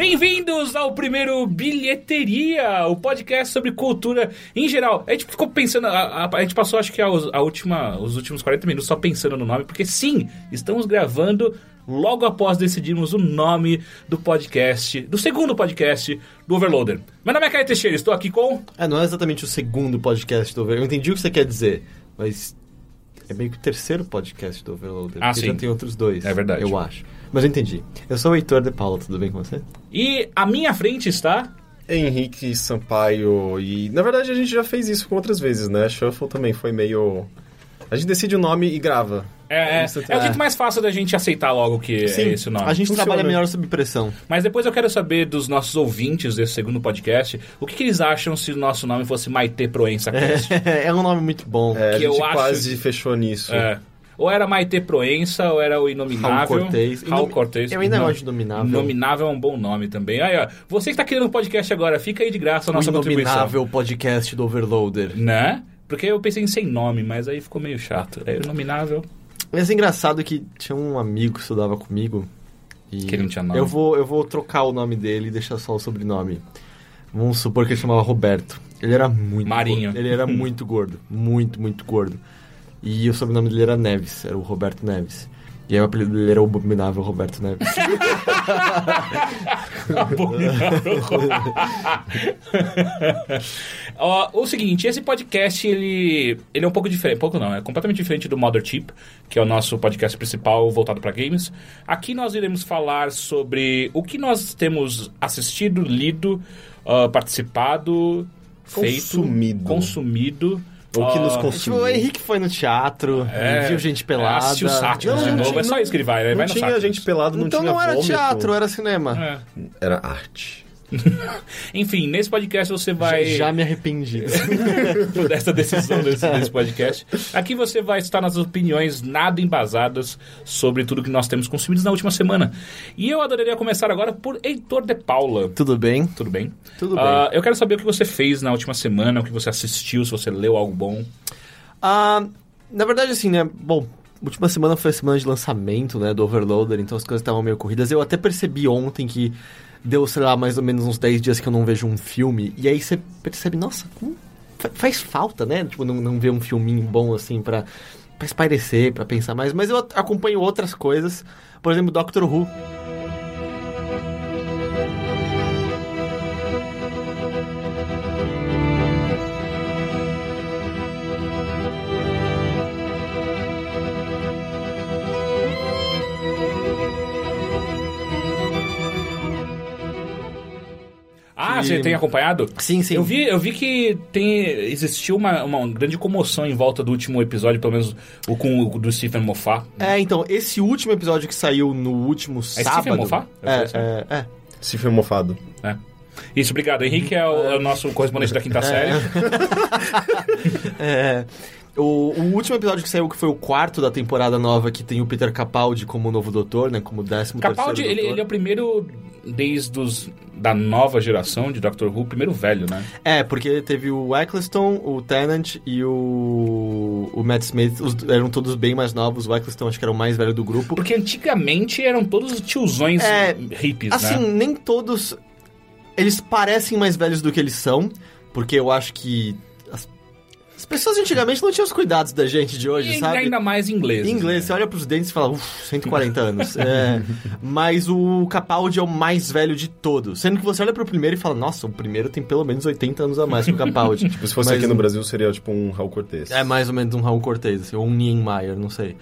Bem-vindos ao primeiro Bilheteria, o podcast sobre cultura em geral. A gente ficou pensando, a, a- a gente passou acho que a, a última, os últimos 40 minutos só pensando no nome, porque sim, estamos gravando logo após decidirmos o nome do podcast, do segundo podcast do Overloader. Meu nome é Caio Teixeira, estou aqui com... É, não é exatamente o segundo podcast do Overloader. Eu entendi o que você quer dizer, mas é meio que o terceiro podcast do Overloader. Ah, sim. já tem outros dois. É verdade. Eu acho. Mas eu entendi. Eu sou o Heitor de Paula, tudo bem com você? E à minha frente está... Henrique Sampaio. E na verdade a gente já fez isso com outras vezes, né? Shuffle também foi meio. A gente decide o nome e grava. É, é, Isso é o é. jeito mais fácil da gente aceitar logo que Sim, é esse o nome. A gente Funciona. trabalha melhor sob pressão. Mas depois eu quero saber dos nossos ouvintes desse segundo podcast, o que, que eles acham se o nosso nome fosse Maite Proença Cast? É, um nome muito bom. É, a Que eu gente acho quase fechou nisso. É. Ou era Maite Proença, ou era o Inominável. Raul Cortez. Raul Inomi- Cortez. Eu ainda Não. gosto de Inominável. Inominável é um bom nome também. Aí, ó, você que tá querendo um podcast agora, fica aí de graça a o nossa contribuição. inominável podcast do Overloader. Né? Porque eu pensei em sem nome, mas aí ficou meio chato. É inominável. Mas é engraçado que tinha um amigo que estudava comigo. E Que ele não tinha nome. Eu vou, eu vou trocar o nome dele e deixar só o sobrenome. Vamos supor que ele chamava Roberto. Ele era muito Marinho. gordo. Ele era muito gordo. Muito, muito gordo. E o sobrenome dele era Neves. Era o Roberto Neves. E aí o apelido dele era o abominável Roberto Neves. Ó, o seguinte, esse podcast, ele, ele é um pouco diferente. Pouco não, é completamente diferente do Mother Chip, que é o nosso podcast principal voltado para games. Aqui nós iremos falar sobre o que nós temos assistido, lido, ah, participado, Consumido. feito, consumido. O que nos Ah, tipo, consumiu. o Henrique foi no teatro, É, viu gente pelada. assistiu Sátiros Não, de não novo, tinha- é só isso que ele vai, né? Não vai tinha Sátiros. gente pelado, não então tinha não era vômito. teatro, era cinema. É. Era arte. Enfim, nesse podcast você vai... Já me arrependi. dessa decisão desse, desse podcast. Aqui você vai estar nas opiniões nada embasadas sobre tudo que nós temos consumido na última semana. E eu adoraria começar agora por Heitor de Paula. Tudo bem? Tudo bem? Tudo Ah, eu quero saber o que você fez na última semana, o que você assistiu, se você leu algo bom. Ah, na verdade, assim, né? Bom, última semana foi a semana de lançamento, né? Do Overloader, então as coisas estavam meio corridas. Eu até percebi ontem que deu, sei lá, mais ou menos uns 10 dias que eu não vejo um filme. E aí você percebe, nossa, como fa- faz falta, né? Tipo, não, não ver um filminho bom, assim, pra, pra espairecer, pra pensar mais. Mas eu acompanho outras coisas. Por exemplo, Doctor Who. Ah, você tem acompanhado? Sim, sim. Eu vi, eu vi que tem, existiu uma, uma grande comoção em volta do último episódio, pelo menos o com o do Stephen Moffat. É, então, esse último episódio que saiu no último sábado... Stephen Moffat? É, falei é, é. Se foi mofado. É. Isso, obrigado. Henrique é o, é o nosso correspondente da quinta série. É, o, o último episódio que saiu, que foi o quarto da temporada nova, que tem o Peter Capaldi como novo doutor, né? Como décimo Capaldi, ele, ele é o primeiro desde os, da nova geração de Doctor Who, o primeiro velho, né? É, porque teve o Eccleston, o Tennant e o, o Matt Smith, os, eram todos bem mais novos. O Eccleston acho que era o mais velho do grupo. Porque antigamente eram todos tiozões É, hippies, Assim, né? nem todos... Eles parecem mais velhos do que eles são, porque eu acho que... As, as pessoas antigamente não tinham os cuidados da gente de hoje, E sabe? ainda mais inglês. Em inglês, você olha pros dentes e fala, uff, 140 anos. É, mas o Capaldi é o mais velho de todos. Sendo que você olha pro primeiro e fala, nossa, o primeiro tem pelo menos 80 anos a mais que o Capaldi. Tipo, se fosse Mas aqui no Brasil, seria tipo um Raul Cortez. É mais ou menos um Raul Cortez, assim, ou um Niemeyer, não sei.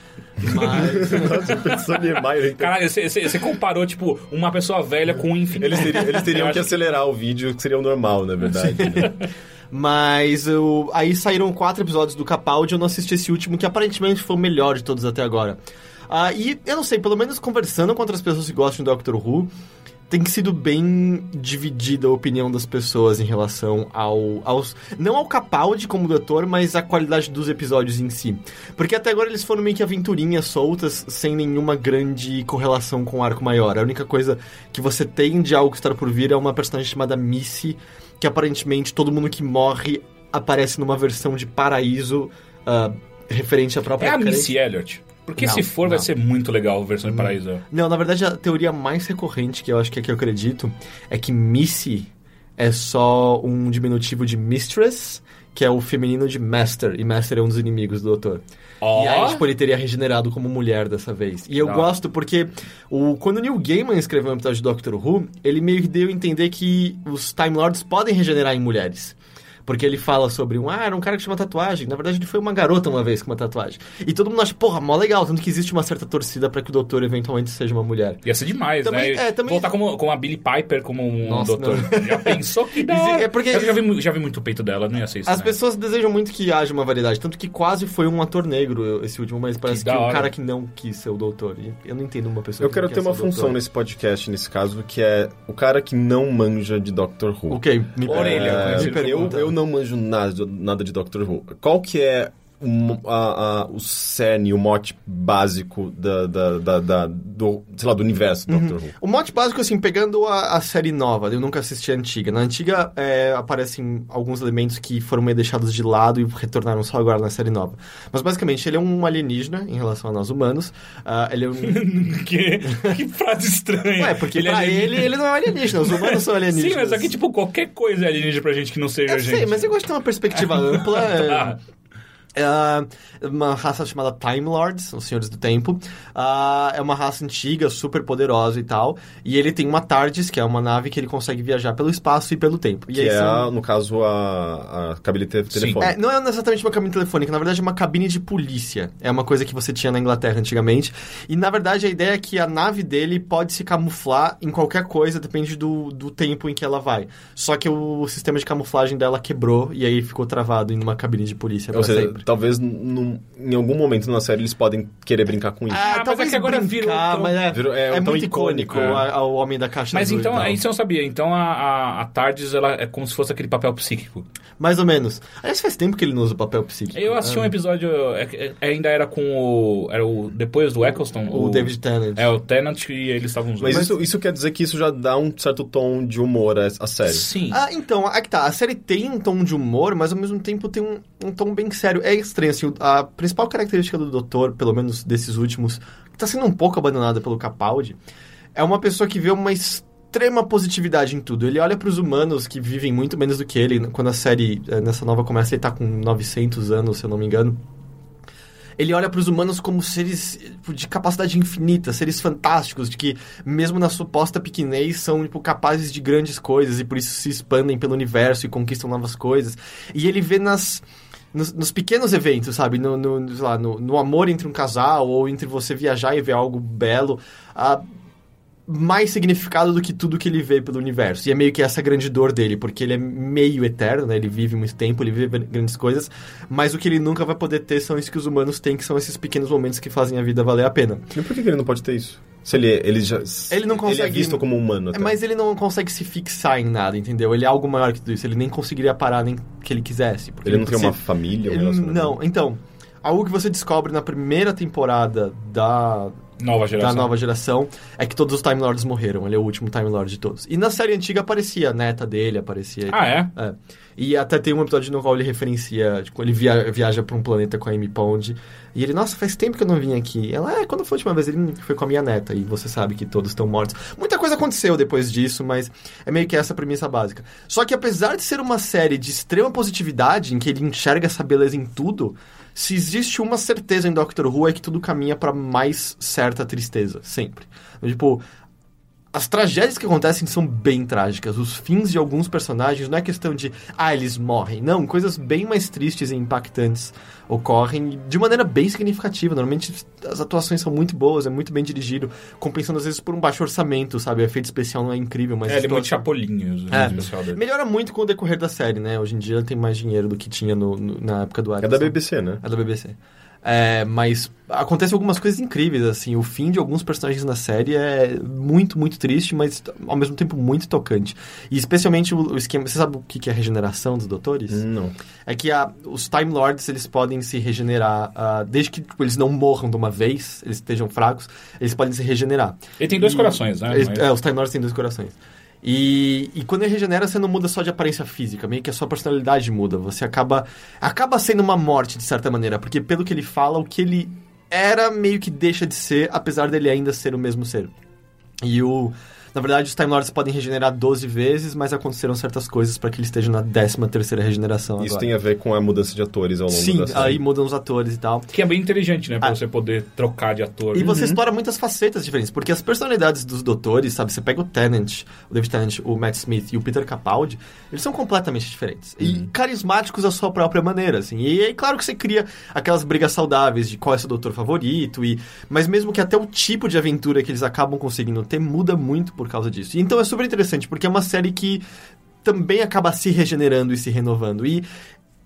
Mas... Nossa, pensou em Niemeyer, então. Caralho, você- comparou, tipo, uma pessoa velha com um infinito. Eles teriam, eles teriam que acelerar o vídeo, que seria o normal, na verdade. né? Mas eu, aí saíram quatro episódios do Capaldi, eu não assisti esse último, que aparentemente foi o melhor de todos até agora. Ah, e eu não sei, pelo menos conversando com outras pessoas que gostam de Doctor Who, tem sido bem dividida a opinião das pessoas em relação ao, aos. Não ao Capaldi como doutor, mas à qualidade dos episódios em si. Porque até agora eles foram meio que aventurinhas soltas, sem nenhuma grande correlação com o arco maior. A única coisa que você tem de algo que está por vir é uma personagem chamada Missy, que aparentemente todo mundo que morre aparece numa versão de paraíso ah, referente à própria É a. Missy Elliott. Porque Não, se for, vai não. ser muito legal a versão de Paraíso. Não, na verdade, a teoria mais recorrente, que eu acho que é que eu acredito, é que Missy é só um diminutivo de Mistress, que é o feminino de Master, e Master é um dos inimigos do Doutor. Ó. E aí, tipo, ele teria regenerado como mulher dessa vez. E eu Da gosto porque o, quando o Neil Gaiman escreveu um episódio de Doctor Who, ele meio que deu a entender que os Time Lords podem regenerar em mulheres. Porque ele fala sobre um, ah, era um cara que tinha uma tatuagem. Na verdade, ele foi uma garota uma vez com uma tatuagem. E todo mundo acha, porra, mó legal. Tanto que existe uma certa torcida pra que o doutor eventualmente seja uma mulher. Ia ser demais, Também- né? é, também- Voltar como, como a Billie Piper, como um Nossa, doutor. Já pensou que hora? é porque- Eu já vi, já vi muito peito dela, não ia ser isso. As né? pessoas desejam muito que haja uma variedade. Tanto que quase foi um ator negro esse último, mas parece que, da um cara que não quis ser o doutor. E eu não entendo uma pessoa Eu que quero não ter quer uma função doutor. nesse podcast, nesse caso, que é o cara que não manja de Doctor Who. Ok, me Orelha, pergunta, como me eu, eu não manjo nada, de- nada de Doctor Who. Qual que é o, a- a- o cerne, o mote básico da, da, da- da- do, sei lá, do universo do Doctor Who? O mote básico, assim, pegando a, a série nova, eu nunca assisti a antiga. Na antiga é, aparecem alguns elementos que foram meio deixados de lado e retornaram só agora na série nova. Mas basicamente ele é um alienígena em relação a nós humanos. Ah, ele é um. que, que frase estranha. Ué, porque Ele é pra alienígena. ele, ele não é alienígena, os humanos são alienígenas. Sim, mas aqui, tipo, qualquer coisa é alienígena pra gente que não seja Eu gente. sei, mas eu gosto de ter uma perspectiva ampla. é, Tá. É uma raça chamada Time Lords, os Senhores do Tempo. Ah, é uma raça antiga, super poderosa e tal. E ele tem uma TARDIS, que é uma nave que ele consegue viajar pelo espaço e pelo tempo. E Que aí é, são- no caso, a, a cabine te- telefônica. É, não é exatamente uma cabine telefônica, na verdade é uma cabine de polícia. É uma coisa que você tinha na Inglaterra antigamente. E na verdade a ideia é que a nave dele pode se camuflar em qualquer coisa, depende do, do tempo em que ela vai. Só que o sistema de camuflagem dela quebrou e aí ficou travado em uma cabine de polícia Ou pra seja, sempre. Talvez num- em algum momento na série eles podem querer brincar com isso. Ah, mas é que agora virou tão- mas é, Virou- é é tão muito icônico, é. ao Homem da Caixa Mas então, isso eu não sabia. Então a, a, a TARDIS ela é como se fosse aquele papel psíquico. Mais ou menos. Aliás, faz tempo que ele não usa o papel psíquico. Eu assisti um É, episódio, é- é- ainda era com o. Era o. Depois do Eccleston. O David Tennant. É, o Tennant e eles estavam usando. Mas, isso, isso quer dizer que isso já dá um certo tom de humor à, à série. Sim. Ah, então, aqui tá. A série tem um tom de humor, mas ao mesmo tempo tem um, um tom bem sério. É estranho, assim, a principal característica do Doutor, pelo menos desses últimos, que tá sendo um pouco abandonada pelo Capaldi, é uma pessoa que vê uma extrema positividade em tudo. Ele olha pros humanos que vivem muito menos do que ele. Quando a série, eh, nessa nova começa, ele tá com 900 anos, se eu não me engano. Ele olha para os humanos como seres tipo, de capacidade infinita, seres fantásticos, de que, mesmo na suposta pequenez, são tipo, capazes de grandes coisas e por isso se expandem pelo universo e conquistam novas coisas. E ele vê nas. Nos, nos pequenos eventos, sabe? No, no, lá, no, no amor entre um casal ou entre você viajar e ver algo belo. a mais significado do que tudo que ele vê pelo universo. E é meio que essa grande dor dele, porque ele é meio eterno, né? Ele vive muito tempo, ele vive grandes coisas, mas o que ele nunca vai poder ter são isso que os humanos têm, que são esses pequenos momentos que fazem a vida valer a pena. E por que ele não pode ter isso? Se ele, ele já. Ele não Ele é consegue- visto como humano. Até. Mas ele não consegue se fixar em nada, entendeu? Ele é algo maior que tudo isso. Ele nem conseguiria parar nem que ele quisesse. porque Ele não tem se- uma família, um Ele- relacionamento? Não, então... Algo que você descobre na primeira temporada da, Nova geração. da nova geração é que todos os Time Lords morreram. Ele é o último Time Lord de todos. E na série antiga aparecia a neta dele, aparecia. Ah, é? É. E até tem um episódio no qual ele referencia, tipo, ele via- viaja pra um planeta com a Amy Pond. E ele, nossa, faz tempo que eu não vim aqui. Ela, é, quando foi a última vez? Ele foi com a minha neta. E você sabe que todos estão mortos. Muita coisa aconteceu depois disso, mas é meio que essa premissa básica. Só que apesar de ser uma série de extrema positividade, em que ele enxerga essa beleza em tudo, se existe uma certeza em Doctor Who é que tudo caminha pra mais certa tristeza, sempre. Tipo, as tragédias que acontecem são bem trágicas. Os fins de alguns personagens não é questão de, ah, eles morrem. Não, coisas bem mais tristes e impactantes ocorrem de maneira bem significativa. Normalmente as atuações são muito boas, é muito bem dirigido, compensando às vezes por um baixo orçamento, sabe? O efeito especial não é incrível, mas. É, ele é muito chapolinho, o É. especial dele. Melhora muito com o decorrer da série, né? Hoje em dia tem mais dinheiro do que tinha no- no- na época do É Eccleston. da BBC, né? É da BBC. É, mas acontecem algumas coisas incríveis, assim. O fim de alguns personagens na série é muito, muito triste, mas ao mesmo tempo muito tocante. E especialmente o, o esquema... Você sabe o que é a regeneração dos doutores? Não. É que a- os Time Lords, eles podem se regenerar, ah, desde que tipo, eles não morram de uma vez, eles estejam fracos, eles podem se regenerar. Ele tem dois E- corações, né? Eles- Mas- É, os Time Lords têm dois corações. E, e quando ele regenera, você não muda só de aparência física, meio que a sua personalidade muda. Você acaba acaba sendo uma morte, de certa maneira, porque pelo que ele fala, o que ele era meio que deixa de ser, apesar dele ainda ser o mesmo ser. E o. Na verdade, os Time Lords podem regenerar 12 vezes, mas aconteceram certas coisas para que ele esteja na 13 terceira regeneração Isso agora. tem a ver com a mudança de atores ao longo Sim, da série. aí mudam os atores e tal. Que é bem inteligente, né? Pra Ah. você poder trocar de ator. E você explora muitas facetas diferentes, porque as personalidades dos doutores, sabe? Você pega o Tennant, o David Tennant, o Matt Smith e o Peter Capaldi, eles são completamente diferentes. E carismáticos à sua própria maneira, assim. E aí, claro que você cria aquelas brigas saudáveis de qual é seu doutor favorito, e mas mesmo que até o tipo de aventura que eles acabam conseguindo ter muda muito por causa disso. Então é super interessante, porque é uma série que também acaba se regenerando e se renovando. E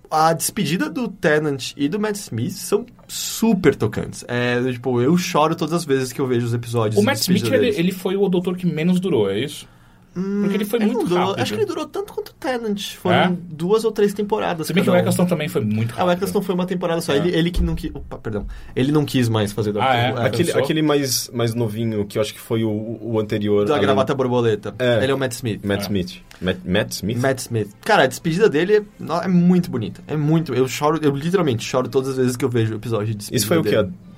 a despedida do Tennant e do Matt Smith são super tocantes. É, tipo, eu choro todas as vezes que eu vejo os episódios. O Matt Smith, ele, ele foi o doutor que menos durou, é isso? Porque ele foi Ele muito durou- rápido. Acho que ele durou tanto quanto o Tennant. Foram É? duas ou três temporadas. Se bem que o cada um. Eccleston também foi muito Ah, rápido. o Eccleston foi uma temporada só. É. Ele, ele que não quis. Opa, perdão. Ele não quis mais fazer Doctor Ah, é? Who. Aquele, aquele mais, mais novinho, que eu acho que foi o, o anterior. Da além- gravata borboleta. É. Ele é o Matt Smith. Matt É. Smith. Matt, Matt Smith? Matt Smith. Cara, a despedida dele é, é muito bonita. É muito. Eu choro, eu literalmente choro todas as vezes que eu vejo o episódio de despedida. Isso foi o que?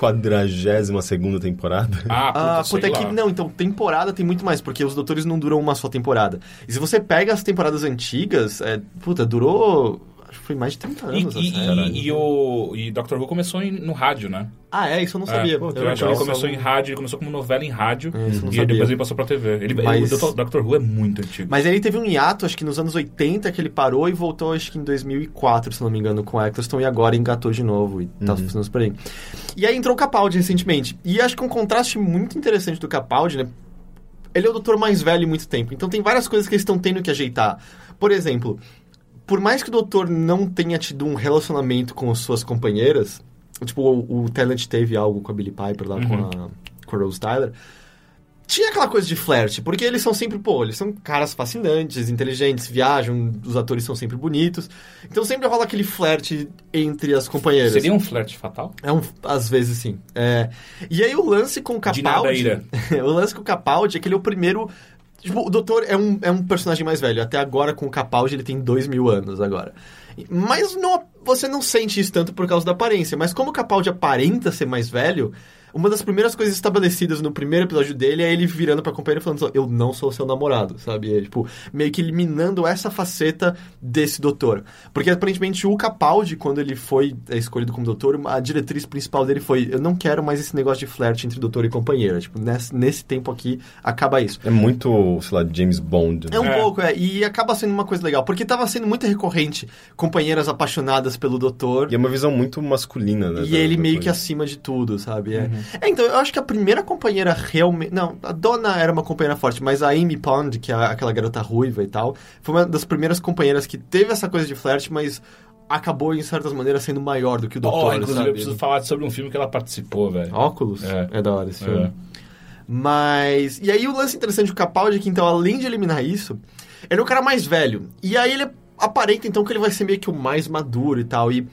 Quadragésima segunda temporada? Ah, puta, Ah, sei puta, é lá. que não, então temporada tem muito mais, porque os doutores não duram uma só temporada. E se você pega as temporadas antigas, é, puta, durou. Acho que foi mais de 30 E, anos. e, a série. e, e o e Doctor Who começou em- no rádio, né? Ah, é? Isso eu não sabia. É, pô, eu acho que ele começou em rádio, ele começou como novela em rádio. Não e sabia. depois ele passou pra TV. Ele, Mas- O Dr. Doctor Who é muito antigo. Mas ele teve um hiato, acho que nos anos 80, que ele parou e voltou, acho que em 2004, se não me engano, com o Eccleston, e agora engatou de novo e tá funcionando super bem. E aí entrou o Capaldi recentemente. E acho que um contraste muito interessante do Capaldi, né? Ele é o doutor mais velho em muito tempo, então tem várias coisas que eles estão tendo que ajeitar. Por exemplo, por mais que o doutor não tenha tido um relacionamento com as suas companheiras, tipo, o, o Tennant teve algo com a Billie Piper lá, com, a, com a Rose Tyler, tinha aquela coisa de flerte, porque eles são sempre, pô, eles são caras fascinantes, inteligentes, viajam, os atores são sempre bonitos. Então sempre rola aquele flerte entre as companheiras. Seria um flerte fatal? É um, às vezes sim. É. E aí o lance com o De nada, Capaldi. Ira. o lance com o Capaldi é que ele é o primeiro. Tipo, o doutor é um, é um personagem mais velho. Até agora, com o Capaldi, ele tem dois mil anos agora. Mas não, você não sente isso tanto por causa da aparência. Mas como o Capaldi aparenta ser mais velho, uma das primeiras coisas estabelecidas no primeiro episódio dele é ele virando pra companheira e falando: Eu não sou seu namorado, sabe? É, tipo, meio que eliminando essa faceta desse doutor. Porque aparentemente o Capaldi, quando ele foi é, escolhido como doutor, a diretriz principal dele foi: Eu não quero mais esse negócio de flerte entre doutor e companheira. Tipo, nesse, nesse tempo aqui, acaba isso. É muito, sei lá, James Bond. né? É um É. pouco, é. E acaba sendo uma coisa legal. Porque tava sendo muito recorrente companheiras apaixonadas pelo doutor. E é uma visão muito masculina, né? E da- ele da meio que coisa. acima de tudo, sabe? É. É, então, eu acho que a primeira companheira realmente. Não, a Donna era uma companheira forte, mas a Amy Pond, que é aquela garota ruiva e tal, foi uma das primeiras companheiras que teve essa coisa de flerte, mas acabou, em certas maneiras, sendo maior do que o Oh, doutor. inclusive, sabe? eu preciso falar sobre um filme que ela participou, velho. Óculos? É. É. da hora esse É. filme. Mas. E aí o lance interessante do Capaldi é que, então, além de eliminar isso, ele é o cara mais velho. E aí ele aparenta, então, que ele vai ser meio que o mais maduro e tal. E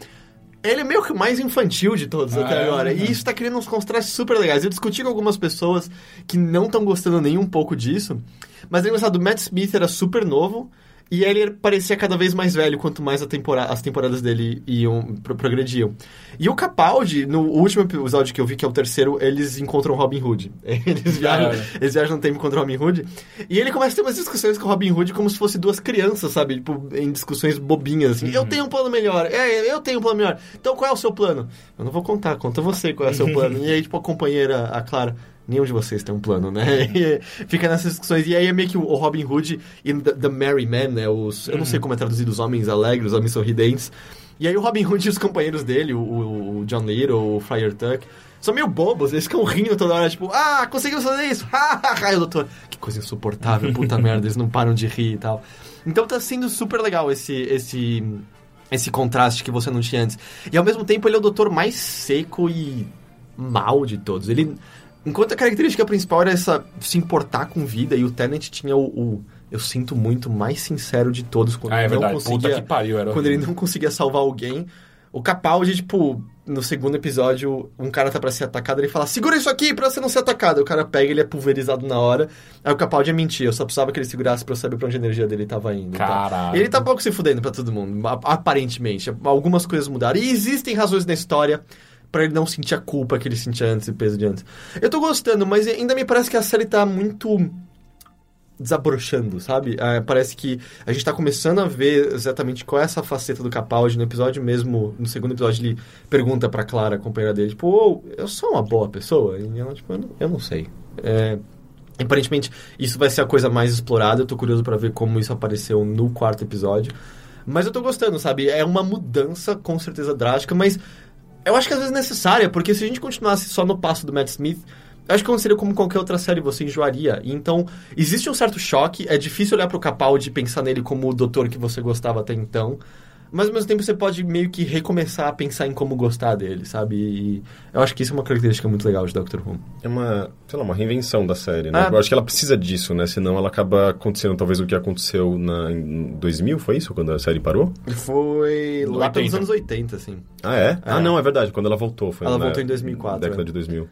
ele é meio que o mais infantil de todos Ah, até é? agora. E isso tá criando uns contrastes super legais. Eu discuti com algumas pessoas que não estão gostando nem um pouco disso. Mas é engraçado, o Matt Smith era super novo. E ele parecia cada vez mais velho quanto mais a tempora as temporadas dele iam pro progrediam. E o Capaldi, no último episódio que eu vi, que é o terceiro, eles encontram o Robin Hood. Eles viajam, Cara. eles viajam no tempo contra o Robin Hood. E ele começa a ter umas discussões com o Robin Hood como se fosse duas crianças, sabe? Tipo, em discussões bobinhas. Assim. Eu tenho um plano melhor. É, eu tenho um plano melhor. Então qual é o seu plano? Eu não vou contar, conta você qual é o seu plano. e aí, tipo, a companheira, a Clara. Nenhum de vocês tem um plano, né? E fica nessas discussões. E aí é meio que o Robin Hood e The, the Merry Men, né? Os, eu não sei como é traduzido, os homens alegres, os homens sorridentes. E aí o Robin Hood e os companheiros dele, o, o- John Little, o Friar Tuck, são meio bobos, eles ficam rindo toda hora, tipo, ah, conseguimos fazer isso! Ha, ha, ha! E o doutor, que coisa insuportável, puta merda, eles não param de rir e tal. Então tá sendo super legal esse, esse, esse contraste que você não tinha antes. E ao mesmo tempo ele é o doutor mais seco e mal de todos. Ele. Enquanto a característica principal era essa se importar com vida, e o Tenet tinha o, o eu sinto muito mais sincero de todos quando Ah, é ele não verdade. Puta conseguia que pariu, era quando ele não conseguia salvar alguém. O Capaldi, tipo, no segundo episódio, um cara tá pra ser atacado, ele fala, segura isso aqui pra você não ser atacado. O cara pega, ele é pulverizado na hora. Aí o Capaldi é mentir, eu só precisava que ele segurasse pra eu saber pra onde a energia dele tava indo. tal. Caralho. E ele tá pouco se fudendo pra todo mundo, aparentemente. Algumas coisas mudaram. E existem razões na história Pra ele não sentir a culpa que ele sentia antes e o peso de antes. Eu tô gostando, mas ainda me parece que a série tá muito desabrochando, sabe? Ah, parece que a gente tá começando a ver exatamente qual é essa faceta do Capaldi. No episódio mesmo, no segundo episódio, ele pergunta pra Clara, a companheira dele, tipo, ô, eu sou uma boa pessoa? E ela, tipo, eu não, eu não sei. É, aparentemente, isso vai ser a coisa mais explorada. Eu tô curioso pra ver como isso apareceu no quarto episódio. Mas eu tô gostando, sabe? É uma mudança com certeza drástica, mas eu acho que às vezes necessária, porque se a gente continuasse só no passo do Matt Smith, eu acho que aconteceria como qualquer outra série, você enjoaria. Então, existe um certo choque, é difícil olhar pro Capaldi e pensar nele como o doutor que você gostava até então. Mas ao mesmo tempo você pode meio que recomeçar a pensar em como gostar dele, sabe? E eu acho que isso é uma característica muito legal de Doctor Who. É uma, sei lá, uma reinvenção da série, né? Ah. Eu acho que ela precisa disso, né? Senão ela acaba acontecendo talvez o que aconteceu na, em 2000, foi isso? Quando a série parou? Foi lá pelos 80. anos 80, assim. Ah, é? É. Ah, não, é verdade. Quando ela voltou. Foi Ela na voltou em 2004, Década é. de 2000.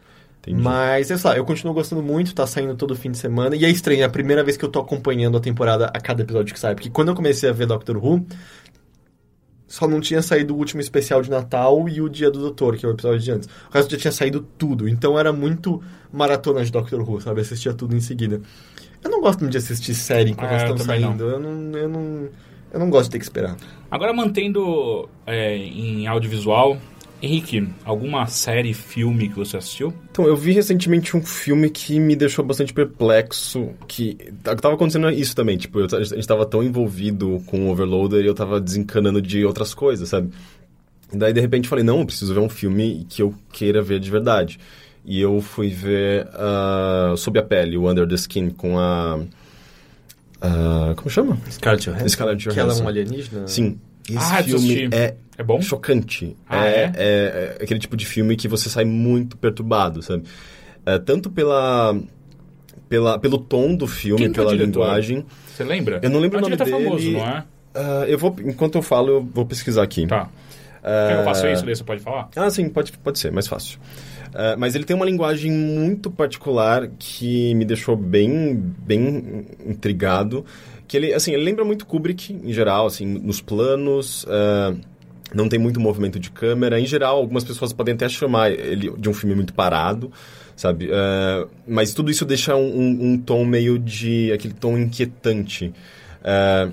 Entendi. Mas, sei lá, eu continuo gostando muito, tá saindo todo fim de semana. E é estranho, é a primeira vez que eu tô acompanhando a temporada a cada episódio que sai. Porque quando eu comecei a ver Doctor Who, só não tinha saído o último especial de Natal e o Dia do Doutor, que é o episódio de antes. O resto já tinha saído tudo. Então era muito maratona de Doctor Who, sabe? Assistia tudo em seguida. Eu não gosto muito de assistir série enquanto Ah, elas estão também não. saindo. Eu não, eu não. Eu não gosto de ter que esperar. Agora, mantendo é, em audiovisual, Henrique, alguma série, filme que você assistiu? Então, eu vi recentemente um filme que me deixou bastante perplexo, que tava acontecendo isso também, tipo, eu, a gente tava tão envolvido com o Overloader e eu tava desencanando de outras coisas, sabe? E daí, de repente, eu falei, não, eu preciso ver um filme que eu queira ver de verdade. E eu fui ver ah, Sob a Pele, o Under the Skin, com a... ah, como chama? Scarlett Johansson. Scarlett Que ela é Johansson. um alienígena? Sim. Esse Ah, filme é É bom? chocante. Ah, é, é? é- é aquele tipo de filme que você sai muito perturbado, sabe? É, tanto pela, pela, pelo tom do filme, Quem que o pela linguagem. Você lembra? Eu não lembro É o nome diretor dele. famoso, não é? Ah, eu vou, enquanto eu falo, eu vou pesquisar aqui. Tá. Quer que eu faça isso? Daí você pode falar? Ah, sim, pode, pode ser, mais fácil. Ah, mas ele tem uma linguagem muito particular que me deixou bem, bem intrigado. Que ele, assim, ele lembra muito Kubrick, em geral, assim, nos planos. ah, não tem muito movimento de câmera. Em geral, algumas pessoas podem até chamar ele de um filme muito parado, sabe? Ah, mas tudo isso deixa um, um- um tom meio de... aquele tom inquietante. Ah,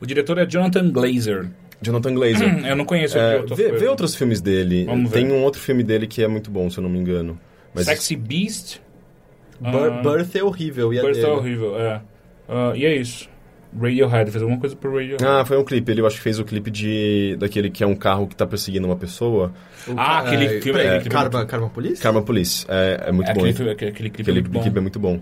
O diretor é Jonathan Glazer. Jonathan Glazer. Eu não conheço É, tô vê, falando. vê outros filmes dele. Vamos ver. Tem um outro filme dele que é muito bom, se eu não me engano. Mas Sexy Beast. Bir- Birth é horrível. E Birth é horrível, é. Ah, e é isso. Radiohead, fez alguma coisa pro Radiohead. Ah, foi um clipe. Ele eu acho que fez o clipe de daquele que é um carro que tá perseguindo uma pessoa. O Ah, ca- aquele é, filme- peraí, aquele filme Karma, Karma Police? Karma Police. É, é muito É, bom. aquele, filme- aquele, aquele clipe Aquele é muito bom. clipe é muito bom.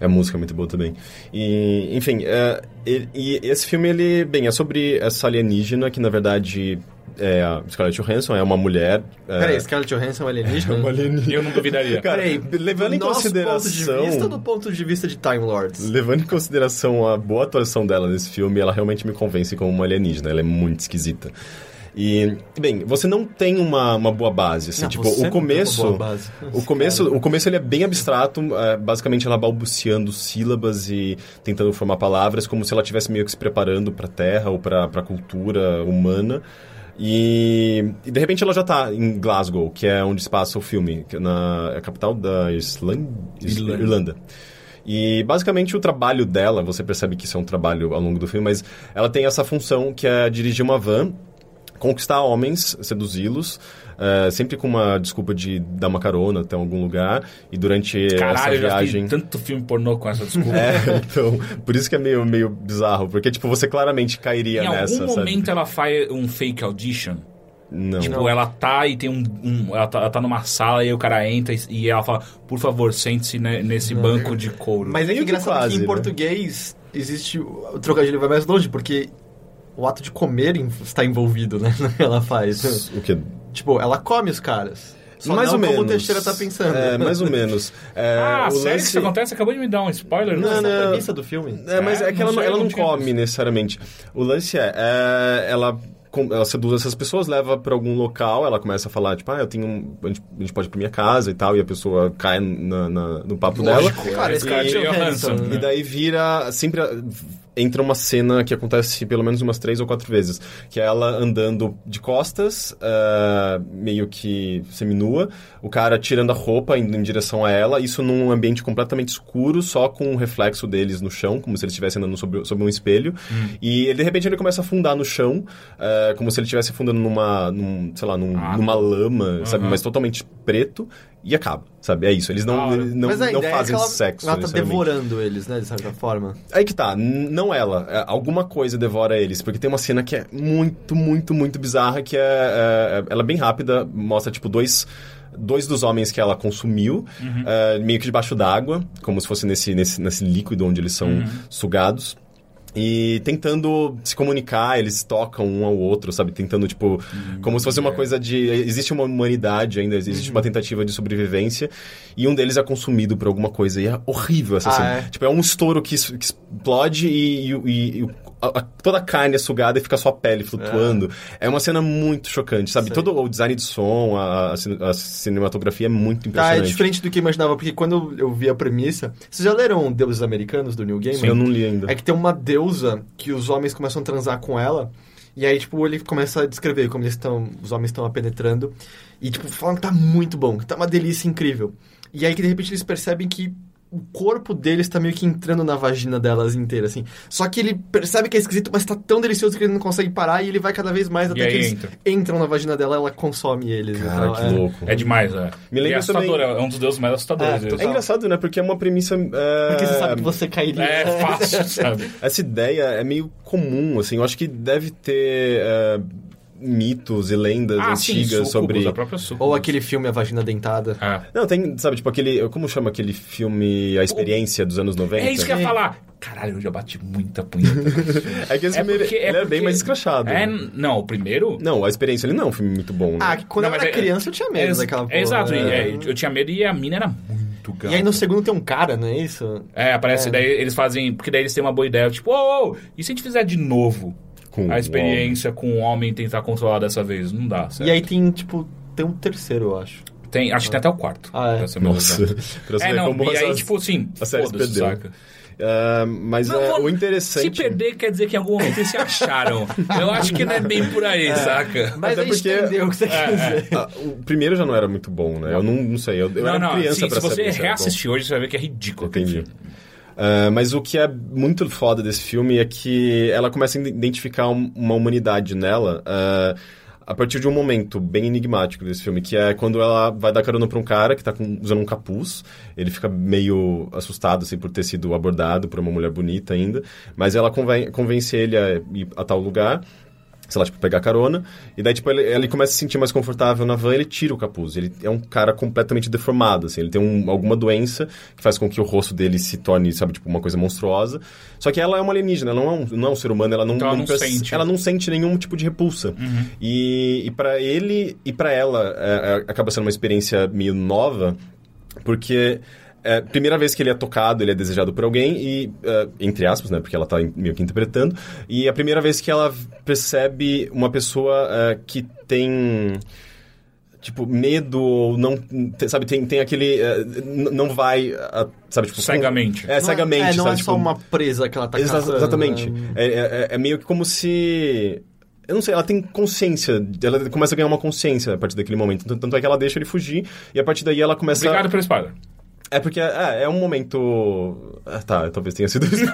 É. A música é muito boa também. E, enfim, é, ele- e esse filme, ele, bem, é sobre essa alienígena que, na verdade, é a Scarlett Johansson, é uma mulher. É, Peraí, Scarlett Johansson é um alienígena? uma alienígena. Eu não duvidaria. Cara, Peraí, levando em consideração- ponto de vista ou do ponto de vista de Time Lords? Levando em consideração a boa atuação dela nesse filme, ela realmente me convence como uma alienígena. Ela é muito esquisita. E, bem, você não tem uma, uma boa base, assim, Não, tipo, o começo... uma boa base. O começo, o começo ele é bem abstrato, é, basicamente ela balbuciando sílabas e tentando formar palavras, como se ela estivesse meio que se preparando para a Terra ou para a cultura humana. E, e, de repente ela já tá em Glasgow, que é onde se passa o filme, é na é a capital da Islan- Is- Irlanda. Irlanda. E basicamente o trabalho dela, você percebe que isso é um trabalho ao longo do filme, mas ela tem essa função que é dirigir uma van, conquistar homens, seduzi-los, eh, sempre com uma desculpa de dar uma carona até algum lugar, e durante Caralho, essa eu já viagem... tanto filme pornô com essa desculpa. É, então, por isso que é meio, meio bizarro, porque, tipo, você claramente cairia em nessa, algum sabe? momento ela faz um fake audition. Não. Tipo, ela tá e tem um. um- ela, tá, ela tá numa sala e o cara entra e, e ela fala, por favor, sente-se ne- nesse banco de couro. Mas é engraçado quase, que em né? português existe... O trocadilho vai mais longe, porque o ato de comer em- está envolvido, né? No que ela faz. O que? Tipo, ela come os caras. Só mais não ou como menos. o Teixeira tá pensando. É, mais ou menos. É, ah, o sério que lance- isso acontece? Acabou de me dar um spoiler? Não, Essa é não. premissa do filme. É, mas É, é, que não ela, não- sei, ela não não come visto. necessariamente. O lance é, é, ela, ela seduz essas pessoas, leva pra algum local, ela começa a falar, tipo, ah, eu tenho um, a, gente, a gente pode ir pra minha casa e tal, e a pessoa cai na- na- no papo Lógico, dela. Cara, é Scarlett Scarlett Johansson, Johansson, E né? daí vira sempre. Entra uma cena que acontece pelo menos umas três ou quatro vezes, que é ela andando de costas, uh, meio que seminua, o cara tirando a roupa indo em direção a ela, isso num ambiente completamente escuro, só com o reflexo deles no chão, como se eles estivessem andando sobre, sobre um espelho, Hum. e ele, de repente ele começa a afundar no chão, uh, como se ele estivesse afundando numa, num, sei lá, num- Ah. numa lama, sabe, Aham. mas totalmente preto, e acaba, sabe, é isso, eles não, não, Mas a não ideia fazem é que ela, sexo, ela tá devorando eles, né, de certa forma. Aí que tá, não ela, é, alguma coisa devora eles, porque tem uma cena que é muito, muito, muito bizarra, que é, é- ela é bem rápida, mostra tipo dois dois dos homens que ela consumiu, é, meio que debaixo d'água, como se fosse nesse, nesse, nesse líquido onde eles são sugados. E tentando se comunicar, eles tocam um ao outro, sabe? Tentando, tipo, como se fosse uma coisa de. Existe uma humanidade ainda, existe uma tentativa de sobrevivência, e um deles é consumido por alguma coisa. E é horrível essa Ah, cena. é? Tipo, é um estouro que, que explode e, e- e- e o- a- a- toda a carne é sugada e fica só a pele flutuando. É, uma cena muito chocante, sabe? Sei. Todo o design de som, a, a cine- a cinematografia é muito Tá, é impressionante. diferente do que eu imaginava, porque quando eu vi a premissa... Vocês já leram Deuses Americanos, do New Gaiman? Eu não li ainda. É que tem uma deusa que os homens começam a transar com ela. E aí, tipo, ele começa a descrever como eles estão. Os homens estão a penetrando. E, tipo, falam que tá muito bom, que tá uma delícia incrível. E aí que de repente eles percebem que o corpo deles tá meio que entrando na vagina delas inteira, assim. Só que ele percebe que é esquisito, mas tá tão delicioso que ele não consegue parar e ele vai cada vez mais até que eles entra. entram na vagina dela ela consome eles. Cara, Então, que é. louco. É demais, é. Me lembra e é assustador, também- é um dos deuses mais assustadores. É, esse. É engraçado, né? Porque é uma premissa. é, Porque você sabe que você cairia. É fácil, sabe? Essa ideia é meio comum, assim. Eu acho que deve ter é, mitos e lendas Ah, sim, antigas sucubus, sobre. a própria sucubus. Ou aquele filme A Vagina Dentada. Ah. Não, tem, sabe, tipo aquele. Como chama aquele filme A Experiência dos anos 90? É isso que eu ia É. falar. Caralho, eu já bati muita punheta. É que esse filme ele, ele é bem porque- mais escrachado. É, não, o primeiro... Não, a experiência ele não é um filme muito bom, né? Ah, que quando Não, eu era é- criança eu tinha medo é, daquela é, porra. Exato, e, É. é, eu tinha medo e a mina era muito. E aí no segundo tem um cara, não é isso? É, aparece, É. daí eles fazem... Porque daí eles têm uma boa ideia, tipo, ô, ô, e se a gente fizer de novo Com a experiência com o homem tentar controlar dessa vez? Não dá, certo? E aí tem, tipo, tem um terceiro, eu acho. Tem, acho que tem até o quarto. Ah, é? pra ser mais Nossa, pra você É, não, como e aí, as- tipo assim, a série se perdeu. saca? Ah, mas Não é, vou- o interessante. Se perder, quer dizer que em algum momento eles se acharam. Eu acho que não é bem por aí, saca? Mas Até a gente porque- entendeu o que você quer dizer. Ah, o primeiro já não era muito bom, né? Eu não, não sei. Eu, eu não, era não, criança assim, pra se você reassistir hoje, você vai ver que é ridículo. Entendi. Ah, mas o que é muito foda desse filme é que ela começa a identificar um- uma humanidade nela ah, a partir de um momento bem enigmático desse filme, que é quando ela vai dar carona pra um cara que tá com- usando um capuz. Ele fica meio assustado assim, por ter sido abordado por uma mulher bonita ainda, mas ela conven- convence ele a ir a tal lugar. Sei lá, tipo, pegar carona. E daí, tipo, ele, ele começa a se sentir mais confortável na van, ele tira o capuz. Ele é um cara completamente deformado, assim. Ele tem um- alguma doença que faz com que o rosto dele se torne, sabe, tipo, uma coisa monstruosa. Só que ela é uma alienígena, ela não é um, não é um ser humano, ela não, Então ela não sente. ela não sente nenhum tipo de repulsa. E, e para ele e para ela, é, é, acaba sendo uma experiência meio nova, porque... É, primeira vez que ele é tocado, ele é desejado por alguém e, é, entre aspas, né, porque ela tá meio que interpretando, e é a primeira vez que ela percebe uma pessoa é, que tem tipo medo ou não, sabe, tem, tem aquele é, n- não vai, a- sabe, tipo Cegamente. É, cegamente, É, não sabe, é tipo, só uma presa que ela tá Exa- caçando. Exatamente. É, é- é meio que como se. Eu não sei, ela tem consciência. Ela começa a ganhar uma consciência a partir daquele momento. Tanto- Tanto é que ela deixa ele fugir e a partir daí ela começa. Obrigado pelo spoiler. É porque é, é um momento. Ah, tá, talvez tenha sido isso.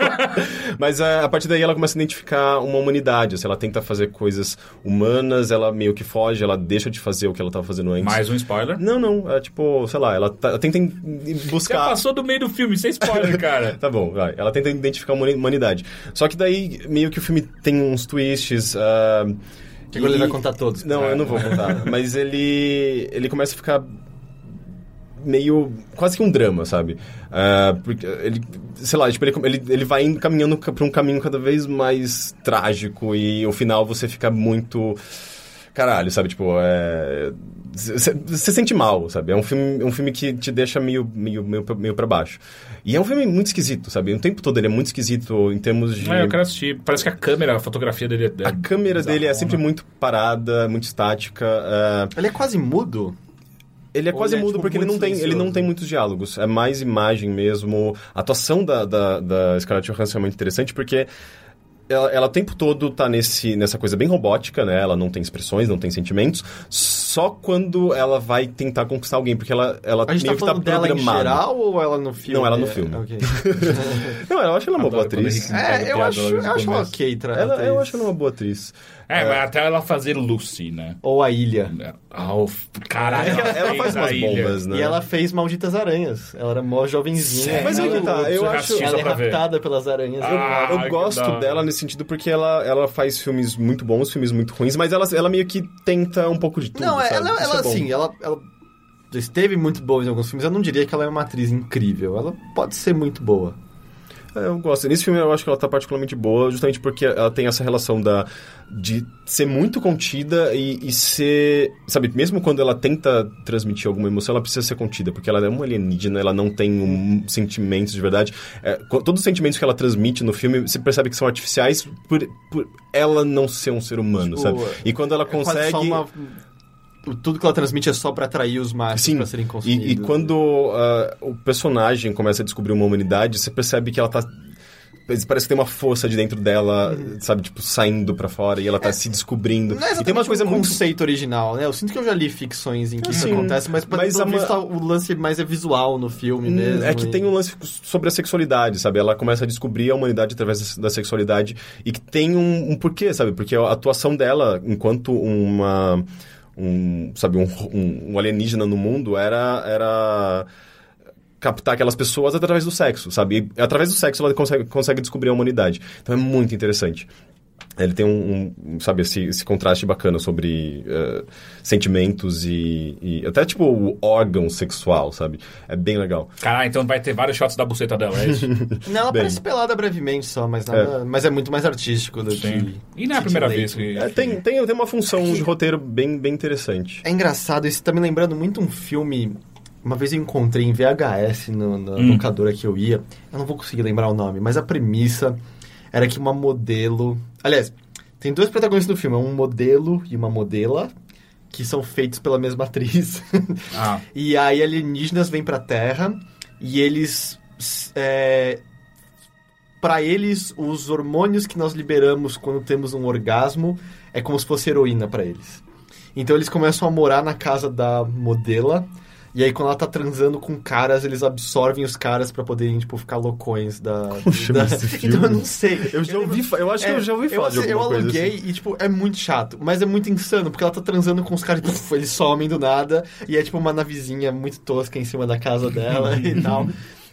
Mas é, a partir daí ela começa a identificar uma humanidade. Assim, ela tenta fazer coisas humanas, ela meio que foge, ela deixa de fazer o que ela estava fazendo antes. Mais um spoiler. Não, não. É tipo, sei lá, ela, tá- ela tenta em- Já buscar. passou do meio do filme, sem spoiler, cara. Tá bom, vai. Ela tenta identificar a humani- humanidade. Só que daí, meio que o filme tem uns twists. ah, Que agora e- ele vai contar todos. Não, eu não vou contar. Mas ele. Ele começa a ficar. Meio. quase que um drama, sabe? Ah, porque ele. Sei lá, tipo, ele, ele, ele vai indo, caminhando ca- pra um caminho cada vez mais trágico e ao final você fica muito. Caralho, sabe? Tipo, é. Você sente mal, sabe? É um filme, é um filme que te deixa meio, meio, meio, pra- meio pra baixo. E é um filme muito esquisito, sabe? O tempo todo ele é muito esquisito em termos de. É, eu quero assistir. Parece que a câmera, a fotografia dele é. A câmera dele é sempre muito parada, muito estática. ah, Ele é quase mudo. Ele é quase ele é, mudo tipo, porque ele não, tem, ele não tem muitos diálogos. É mais imagem mesmo. A atuação da, da, da Scarlett Johansson é muito interessante porque ela, ela o tempo todo tá nesse, nessa coisa bem robótica, né? Ela não tem expressões, não tem sentimentos. Só quando ela vai tentar conquistar alguém, porque ela, ela A gente meio tá que tá falando dela em programada. geral ou ela no filme? Não, ela no É, filme. ok. Não, eu acho ela uma boa Adoro quando a atriz. é, eu piada acho, eu acho ela ok. Tra Ela, eu acho ela uma boa atriz. É, mas até ela fazer Lucy, né? Ou a Ilha. Ah, o- caralho. É ela, ela faz umas bombas, né? E ela fez Malditas Aranhas. Ela era mó jovenzinha. Sério? Mas aí que tá, eu acho- Ela é raptada pelas aranhas. Ah, Eu que gosto dela nesse sentido porque ela, ela faz filmes muito bons, filmes muito ruins, mas ela, ela meio que tenta um pouco de tudo. não, sabe? ela, Isso ela é assim, ela, ela esteve muito boa em alguns filmes. Eu não diria que ela é uma atriz incrível. Ela pode ser muito boa. É, eu gosto. Nesse filme eu acho que ela tá particularmente boa, justamente porque ela tem essa relação da de ser muito contida e, e ser. Sabe, mesmo quando ela tenta transmitir alguma emoção, ela precisa ser contida, porque ela é uma alienígena, ela não tem um, sentimentos de verdade. É, todos os sentimentos que ela transmite no filme, você percebe que são artificiais por, por ela não ser um ser humano, Tipo, sabe? E quando ela É consegue. uma- Tudo que ela transmite é só pra atrair os machos pra serem consumidos. E, e quando ah, o personagem começa a descobrir uma humanidade, você percebe que ela tá. Parece que tem uma força de dentro dela, sabe, tipo, saindo pra fora e ela tá se descobrindo. Uhum. Não é e tem uma coisa um muito. conceito original, né? Eu sinto que eu já li ficções em que isso Sim, acontece, mas, mas pelo visto ma- o lance mais é visual no filme mesmo. É que e- tem um lance sobre a sexualidade, sabe? Ela começa a descobrir a humanidade através da sexualidade e que tem um, um porquê, sabe? Porque a atuação dela, enquanto uma. Um, sabe, um, um, alienígena no mundo era. era captar aquelas pessoas através do sexo, sabe? E através do sexo ela consegue, consegue descobrir a humanidade. Então é muito interessante. Ele tem um, um, sabe, esse, esse contraste bacana sobre eh, sentimentos e, e até, tipo, o órgão sexual, sabe? É bem legal. Caralho, então vai ter vários shots da buceta dela, é isso? Não, ela Bem. parece pelada brevemente só, mas, nada, mas é muito mais artístico do Sim. que... E não é a que primeira vez que... É, tem, tem, tem uma função de roteiro bem, bem interessante. É engraçado, isso tá me lembrando muito um filme. Uma vez eu encontrei em VHS no, na Hum. locadora que eu ia. Eu não vou conseguir lembrar o nome, mas a premissa era que uma modelo. Aliás, tem dois protagonistas do filme: um modelo e uma modela, que são feitos pela mesma atriz. Ah, e aí alienígenas vêm pra Terra e eles. É, para eles, os hormônios que nós liberamos quando temos um orgasmo é como se fosse heroína pra eles. Então eles começam a morar na casa da modela. E aí, quando ela tá transando com caras, eles absorvem os caras pra poderem, tipo, ficar loucões da. Como chama da... esse filme? Então eu não sei. Eu já ouvi, eu acho que É, eu já ouvi falar de eu, alguma eu aluguei assim. e, tipo, é muito chato. Mas é muito insano, porque ela tá transando com os caras e puf, eles somem do nada. E é, tipo, uma navezinha muito tosca em cima da casa dela e tal.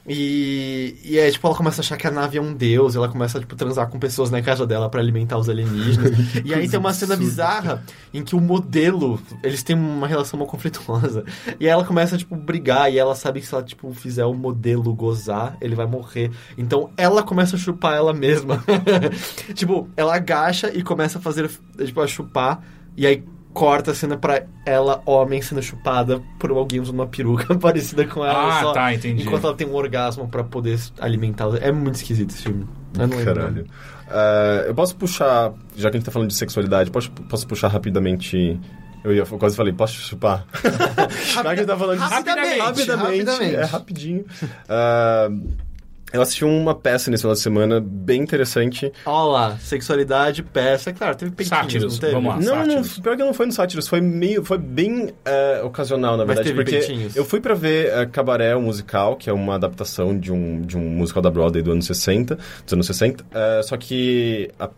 E, e é, tipo, ela começa a achar que a nave é um deus. e Ela começa a, tipo, transar com pessoas na casa dela pra alimentar os alienígenas. e aí tem uma cena bizarra em que o modelo, eles têm uma relação mal conflituosa. E aí ela começa, tipo, brigar. E ela sabe que se ela, tipo, fizer o modelo gozar, ele vai morrer. Então ela começa a chupar ela mesma. tipo, ela agacha e começa a fazer, tipo, a chupar. E aí corta a cena pra ela, homem, sendo chupada por alguém usando uma peruca parecida com ela. Ah, só, tá, entendi. Enquanto ela tem um orgasmo pra poder alimentá-la. É muito esquisito esse filme. Eu não. Caralho. Ah, eu posso puxar, já que a gente tá falando de sexualidade, posso, posso puxar rapidamente. Eu ia, eu quase falei, posso chupar? já que a gente tá falando de Rapidamente, rapidamente, rapidamente. é rapidinho. Ah, eu assisti uma peça nesse final de semana bem interessante. Olha lá, sexualidade, peça. Claro, teve peitinhos, Sátiros, não teve? vamos lá. Não, não, pior que não foi no Sátiros, foi meio, foi bem eh, ocasional, na Mas verdade, teve porque peitinhos? eu fui pra ver eh, Cabaré, o musical, que é uma adaptação de um, de um musical da Broadway do ano 60, dos anos 60, eh, só que a-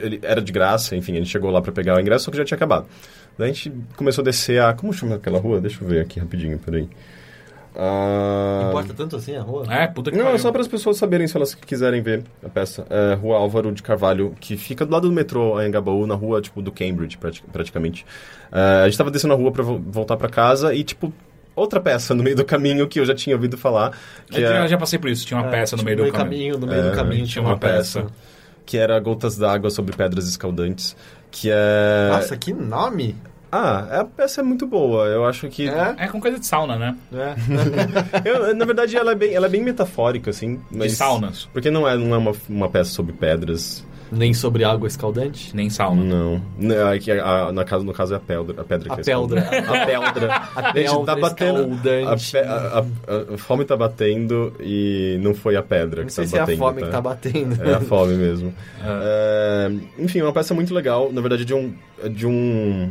ele era de graça, enfim, a gente chegou lá pra pegar o ingresso, só que já tinha acabado. Daí a gente começou a descer a... como chama aquela rua? Deixa eu ver aqui rapidinho, peraí. Ah, Importa tanto assim a rua? é, puta que não, é pariu. só para as pessoas saberem se elas quiserem ver a peça. É Rua Álvaro de Carvalho, que fica do lado do metrô em Engabaú, na rua, tipo, do Cambridge, prati- praticamente. É, a gente tava descendo a rua para voltar para casa e, tipo, outra peça no meio do caminho que eu já tinha ouvido falar, que, Eu é- já- já passei por isso, tinha uma É, peça no tipo, meio do caminho. No meio do É, caminho tinha uma peça. que era Gotas d'Água sobre Pedras Escaldantes, que é... Nossa, que nome! Ah, a peça é muito boa, eu acho que... É? É com coisa de sauna, né? É. Eu, na verdade, ela é bem, ela é bem metafórica, assim. De Mas... saunas. Porque não é, não é uma, uma peça sobre pedras. Nem sobre água escaldante? Nem sauna. Não. Não, é que a- a- na casa, no caso é a pedra. A pedra A que é pedra. A pedra. A Gente, tá pedra batendo. A, a- a- a fome tá batendo e não foi a pedra Não que sei tá se é a batendo. fome tá? que tá batendo. É a fome mesmo. Ah. É, enfim, é uma peça muito legal. Na verdade, de um, de um,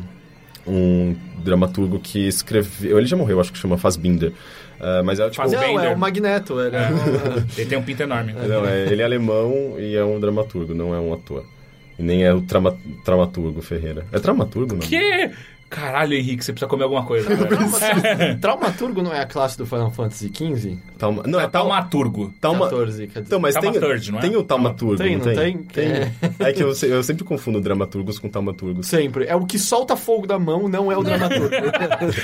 um dramaturgo que escreveu. Ele já morreu, acho que chama Fassbinder. É, mas é tipo. Faz- Não, é o Magneto. Era... Ele tem um pinto enorme. Não, é, ele é alemão e é um dramaturgo, não é um ator. E nem é o trama, dramaturgo Ferreira. É dramaturgo, não? Que? Caralho, Henrique, você precisa comer alguma coisa. cara. Traumaturgo não é a classe do Final Fantasy XV? Talma, não, é é taumaturgo. talma, 14, quer dizer. Então, mas tem, não é? tem o taumaturgo, Tem, não não tem? tem? É que eu, se- eu sempre confundo dramaturgos com taumaturgos. Sempre. É o que solta fogo da mão, não é o dramaturgo.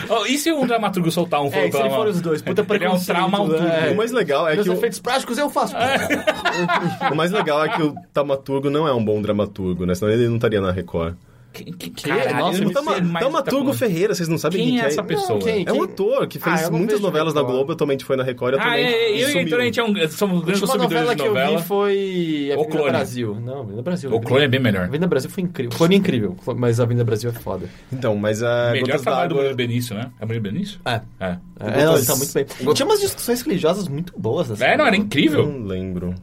Oh, e se um dramaturgo soltar um é, fogo e se pela ele mão? for os dois? Puta Ele é um traumaturgo. né? O mais legal é Meus que o, efeitos práticos eu faço. o mais legal é que o taumaturgo não é um bom dramaturgo, né? Senão ele não estaria na Record. Que, que, caralho, Nossa, não O Tama- o tá falando. Ferreira, vocês não sabem Quem quem, é que essa pessoa? quem? É um ator que Ah, fez não muitas novelas na. Globo, atualmente foi na Record, Ah, atualmente é, eu e o a gente é um, somos A grandes consumidores novela de que eu novela. vi foi O Avenida Clone. Brasil. Não, Avenida Brasil. O Clone é bem melhor. Avenida Brasil foi incrível. Clone é incrível, mas a Avenida Brasil é foda. Então, mas a Melhor Gotas trabalho do Bruno Benício, né? É Bruno Benício? É. É. É, ele tá muito bem. E tinha umas discussões religiosas muito boas nessa É, não, era novela. incrível. Não lembro.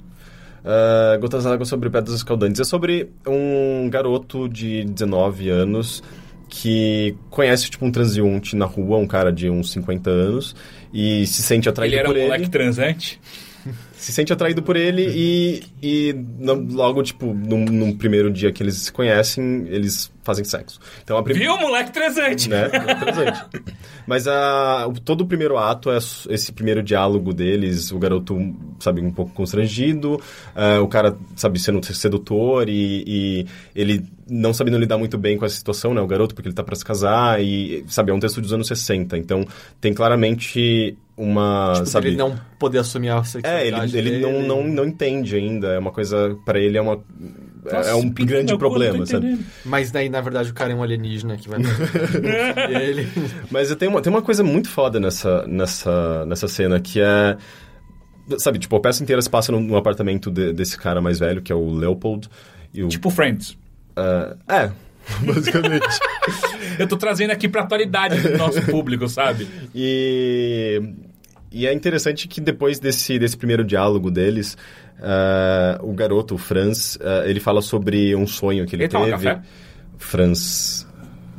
Uh, Gotas d'Água sobre Pedras Escaldantes. É sobre um garoto de 19 anos que conhece, tipo, um transeunte na rua, um cara de uns 50 anos, e se sente atraído Ele era um por moleque ele. transante. Se sente atraído por ele e, e logo, tipo, num, num primeiro dia que eles se conhecem, eles fazem sexo. Então, a prim- Viu, moleque transante? né? É presente. Mas a, todo o primeiro ato é esse primeiro diálogo deles, o garoto, sabe, um pouco constrangido, ah, o cara, sabe, sendo sedutor e, e ele não sabendo lidar muito bem com essa situação, né? O garoto, porque ele tá pra se casar e, sabe, é um texto dos anos 60, então tem claramente uma, Tipo, sabe... ele não poder assumir a É, sexualidade ele, ele dele. não, não, não entende ainda, é uma coisa, pra ele é uma... Nossa, é um grande problema, sabe? Mas daí, na verdade, o cara é um alienígena que vai... ele... Mas tem uma, tem uma coisa muito foda nessa, nessa, nessa cena que é. Sabe, tipo, a peça inteira se passa no, no apartamento de- desse cara mais velho, que é o Leopold. E o, Tipo Friends. ah, é, basicamente. Eu tô trazendo aqui pra atualidade do nosso público, sabe? e, e é interessante que depois desse, desse primeiro diálogo deles, ah, o garoto, o Franz, ah, ele fala sobre um sonho que ele, Ele toma teve. café? Franz.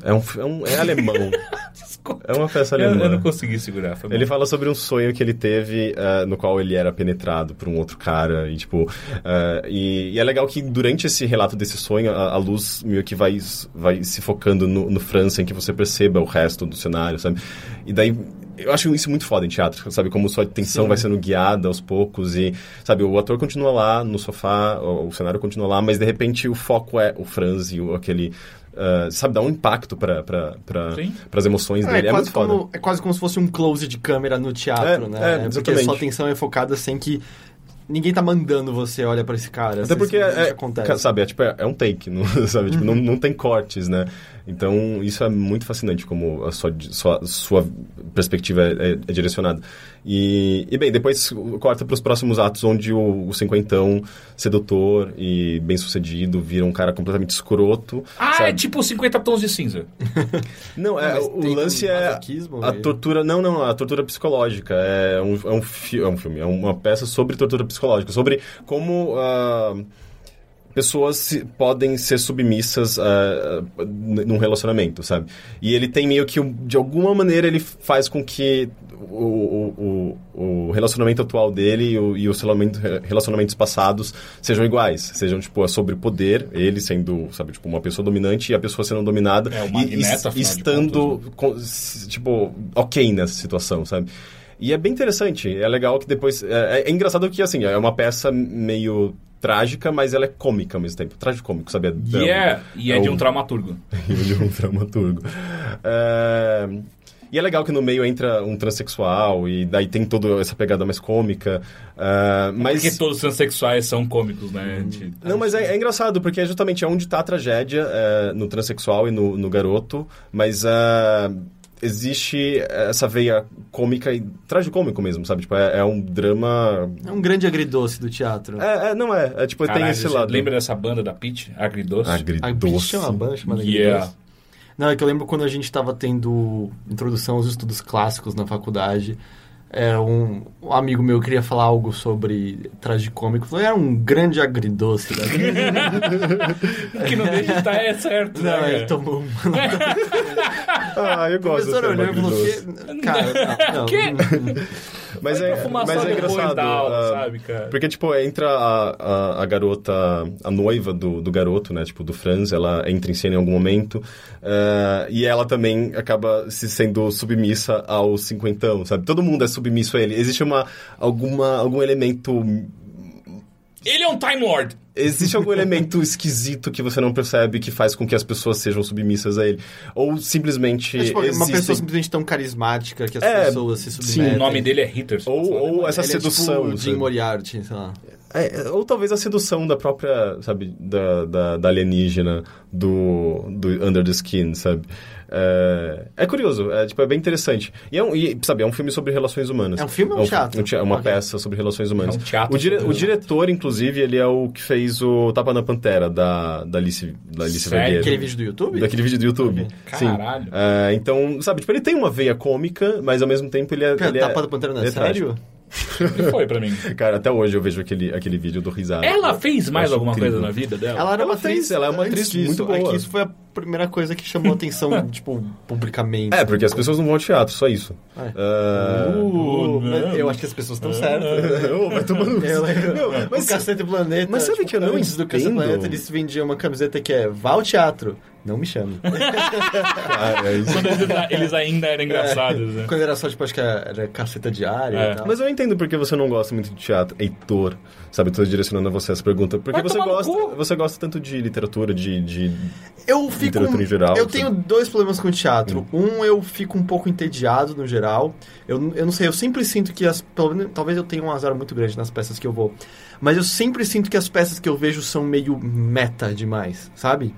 É, um, é, um, é alemão. Desculpa. É uma peça Eu, alemã. eu não consegui segurar. Ele fala sobre um sonho que ele teve ah, no qual ele era penetrado por um outro cara e tipo ah, e, e é legal que durante esse relato desse sonho a, a luz meio que vai vai se focando no, no França em que você perceba o resto do cenário sabe e daí eu acho isso muito foda em teatro, sabe? Como sua atenção vai sendo guiada aos poucos e, sabe, o ator continua lá no sofá, o, o cenário continua lá, mas de repente o foco é o Franz e o, aquele, ah, sabe, dá um impacto para Sim. as emoções É, dele. É, quase muito foda. como, é quase como se fosse um close de câmera no teatro, É, né? é, Porque exatamente. sua atenção é focada sem que ninguém tá mandando você olhar pra esse cara. Até porque, é, acontece. sabe, é, tipo, é, é um take, não, sabe? Tipo, não, não tem cortes, né? Então, isso é muito fascinante, como a sua, sua, sua perspectiva é, é direcionada. E, e, bem, depois corta para os próximos atos, onde o, o cinquentão, sedutor e bem-sucedido, vira um cara completamente escroto. Ah, sabe? é tipo 50 tons de cinza. Não, é, Mas o lance um é a tortura. Não, não, a tortura psicológica. É um, é um, fi- é um filme, é uma peça sobre tortura psicológica, sobre como. ah, Pessoas podem ser submissas n- num relacionamento, sabe? E ele tem meio que, de alguma maneira, ele faz com que o, o, o, relacionamento atual dele e, o- e os relacionamento- relacionamentos passados sejam iguais. Sejam, tipo, sobre poder, ele sendo, sabe, tipo, uma pessoa dominante e a pessoa sendo dominada. É, e, e- de estando, s- tipo, ok nessa situação, sabe? E é bem interessante. É legal que depois... É, é engraçado que, assim, é uma peça meio trágica, mas ela é cômica ao mesmo tempo. Trágico-cômico, sabe? E é, e é de um um dramaturgo. de um dramaturgo. É, E é legal que no meio entra um transexual e daí tem toda essa pegada mais cômica. é, mas... Porque todos os transexuais são cômicos, né? De- Não, mas é, é engraçado, porque é justamente onde está a tragédia, é, no transexual e no, no garoto, mas é, existe essa veia cômica e tragicômico mesmo, sabe? Tipo, é, é um drama... É um grande agridoce do teatro. É, é, não é. É tipo, tem Caralho, esse você lado. Lembra dessa banda da Peach? Agridoce? A Agridoce. British tinha uma banda chamada Yeah. Agridoce. Não, é que eu lembro quando a gente estava tendo introdução aos estudos clássicos na faculdade. É, um, um amigo meu queria falar algo sobre tragicômico. Falou, era um grande agridoce. Né? Que não deixa de estar é certo, Não, né? ele tomou uma Ah, eu O gosto do professor olhou e falou. Cara, não, não. Mas é, mas é engraçado. ah, sabe, cara? Porque, tipo, entra a, a, a garota, a noiva do, do garoto, né? Tipo, do Franz, ela entra em cena em algum momento. ah, e ela também acaba se sendo submissa ao cinquentão, sabe? Todo mundo é submisso a ele. Existe uma, alguma, algum elemento... Ele é um Time Lord. Existe algum elemento esquisito que você não percebe que faz com que as pessoas sejam submissas a ele. Ou simplesmente É, tipo, uma existem- pessoa simplesmente tão carismática que as É, pessoas se sim, submetem. O nome dele é Hitters. Ou, ou essa Ele sedução. É tipo Jim sabe? Moriarty, sei lá. É, ou talvez a sedução da própria, sabe, da, da, da alienígena do, do Under the Skin, sabe? É, é curioso, é, tipo, é bem interessante. E, é um, e, sabe, é um filme sobre relações humanas. É um filme ou um fi- teatro? te- É uma Ok. peça sobre relações humanas. É um teatro o, dire- o diretor, inclusive, ele é o que fez o Tapa na Pantera, da, da Alice, da Alice Sério? Vergueiro. Aquele vídeo do YouTube? Daquele vídeo do YouTube. Caralho. É, então, sabe, tipo, ele tem uma veia cômica, mas ao mesmo tempo ele é. Pera, ele é Tapa da Pantera não é ele sério? trágico. Que foi pra mim? Cara, até hoje eu vejo aquele, aquele vídeo do risada. Ela fez mais alguma incrível. coisa na vida dela? Ela era Ela uma atriz, fez, ela é uma atriz disso. muito boa. É que isso foi a primeira coisa que chamou atenção, tipo, publicamente. É, porque as pessoas não vão ao teatro, só isso. É. Ah, Uh, mas eu acho que as pessoas estão certas. Ô, vai tomar no Eu lembro. Não, mas- o Cacete Planeta. mas sabe tipo, que eu não Antes do Cacete? Planeta, eles vendiam uma camiseta que é Vá ao teatro, não me chame. Cara, é isso. Quando eles, eles ainda eram engraçados, né? Quando era só, tipo, acho que era caceta diária É. e tal. Mas eu entendo porque você não gosta muito de teatro, Heitor. Sabe, tô direcionando a você essa pergunta. Porque Vai você gosta, você gosta tanto de literatura, de, de Eu fico. Literatura em geral, eu tenho dois problemas com o teatro. Um, eu fico um pouco entediado no geral. Eu, eu não sei, eu sempre sinto que as. Talvez eu tenha um azar muito grande nas peças que eu vou. Mas eu sempre sinto que as peças que eu vejo são meio meta demais, sabe?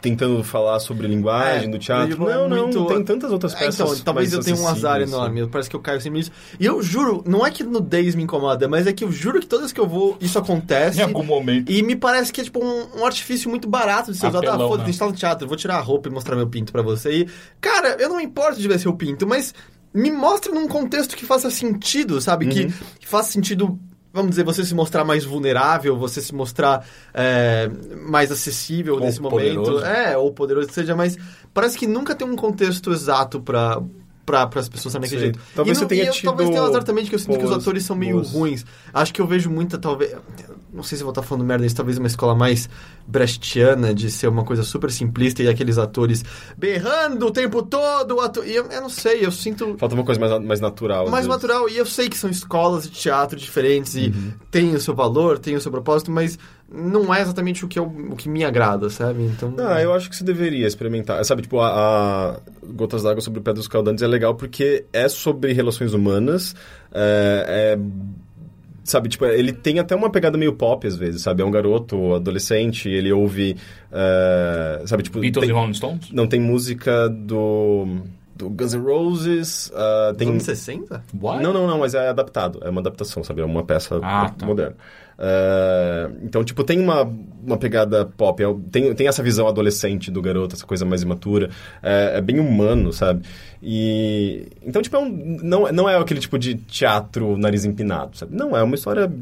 Tentando falar sobre linguagem É, do teatro. tipo, é não, não, muito- tem tantas outras É, peças. então, talvez eu tenha um azar enorme. Parece que eu caio sempre nisso. E eu juro, não é que nudez me incomoda, mas é que eu juro que todas que eu vou, isso acontece. Em algum momento. E me parece que é tipo um, um artifício muito barato de ser usado. Ah, foda-se, né? a gente tá no teatro, eu vou tirar a roupa e mostrar meu pinto pra você. E, cara, eu não me importo de ver seu pinto, mas me mostra num contexto que faça sentido, sabe? Que, Uhum. que faça sentido. Vamos dizer, você se mostrar mais vulnerável, você se mostrar é, mais acessível Ou nesse poderoso. momento. É, ou poderoso que seja, mas parece que nunca tem um contexto exato pra. Pra, as pessoas saberem daquele jeito. Talvez E você tenha e eu- tido Talvez tenha um azar também de que eu sinto que os boas- atores são meio boas- ruins. Acho que eu vejo muita, talvez. Não sei se eu vou estar falando merda, isso talvez uma escola mais brechtiana, de ser uma coisa super simplista e aqueles atores berrando o tempo todo. o ator- E eu, eu não sei, eu sinto Falta uma coisa mais, mais natural. mais natural. E eu sei que são escolas de teatro diferentes e tem o seu valor, tem o seu propósito, mas não é exatamente o que, eu, o que me agrada, sabe? Então. Ah, eu acho que você deveria experimentar. Sabe, tipo, a, a Gotas d'Água sobre Pedras Caldantes é legal porque é sobre relações humanas, é, é- Sabe, tipo, ele tem até uma pegada meio pop às vezes, sabe? É um garoto, adolescente, ele ouve... é, sabe, tipo... Beatles tem- e Rolling Stones? Não, tem música do... Do Guns N' Roses, ah, tem... Anos 60? What? Não, não, não, mas é adaptado. É uma adaptação, sabe? É uma peça Ah, tá. moderna. É, então, tipo, tem uma, uma pegada pop. é- Tem, tem essa visão adolescente do garoto, essa coisa mais imatura. É, é bem humano, sabe? E... Então, tipo, é um, não, não é aquele tipo de teatro nariz empinado, sabe? Não, é uma história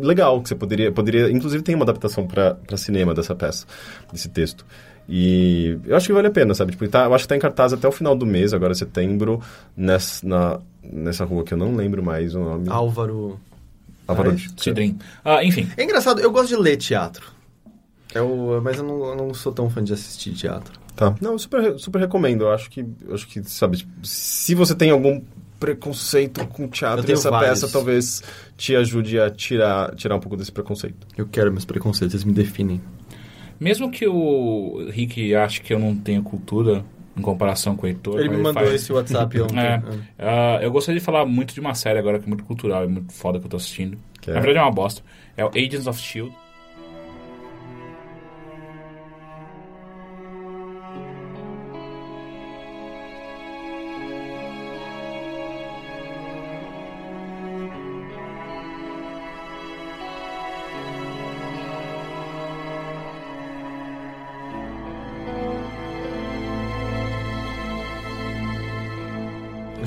legal que você poderia... poderia inclusive, tem uma adaptação para cinema dessa peça, desse texto. E eu acho que vale a pena, sabe? Tipo, tá, eu acho que tá em cartaz até o final do mês, agora setembro, nessa, na, nessa rua que eu não lembro mais o nome. Álvaro. Álvaro Ah, Cidrim. Ah, enfim. É engraçado, eu gosto de ler teatro. Eu, mas eu não, eu não sou tão fã de assistir teatro. Tá. Não, eu super, super recomendo. Eu acho que, eu acho que, sabe, tipo, se você tem algum preconceito com teatro, tenho essa vários. peça talvez te ajude a tirar, tirar um pouco desse preconceito. Eu quero meus preconceitos, eles me definem. Mesmo que o Rick ache que eu não tenho cultura em comparação com o Heitor... Ele me mandou faz- esse WhatsApp ontem. É. Ah, eu gostaria de falar muito de uma série agora que é muito cultural e muito foda que eu tô assistindo. Que é? Na verdade é uma bosta. É o Agents of S.H.I.E.L.D.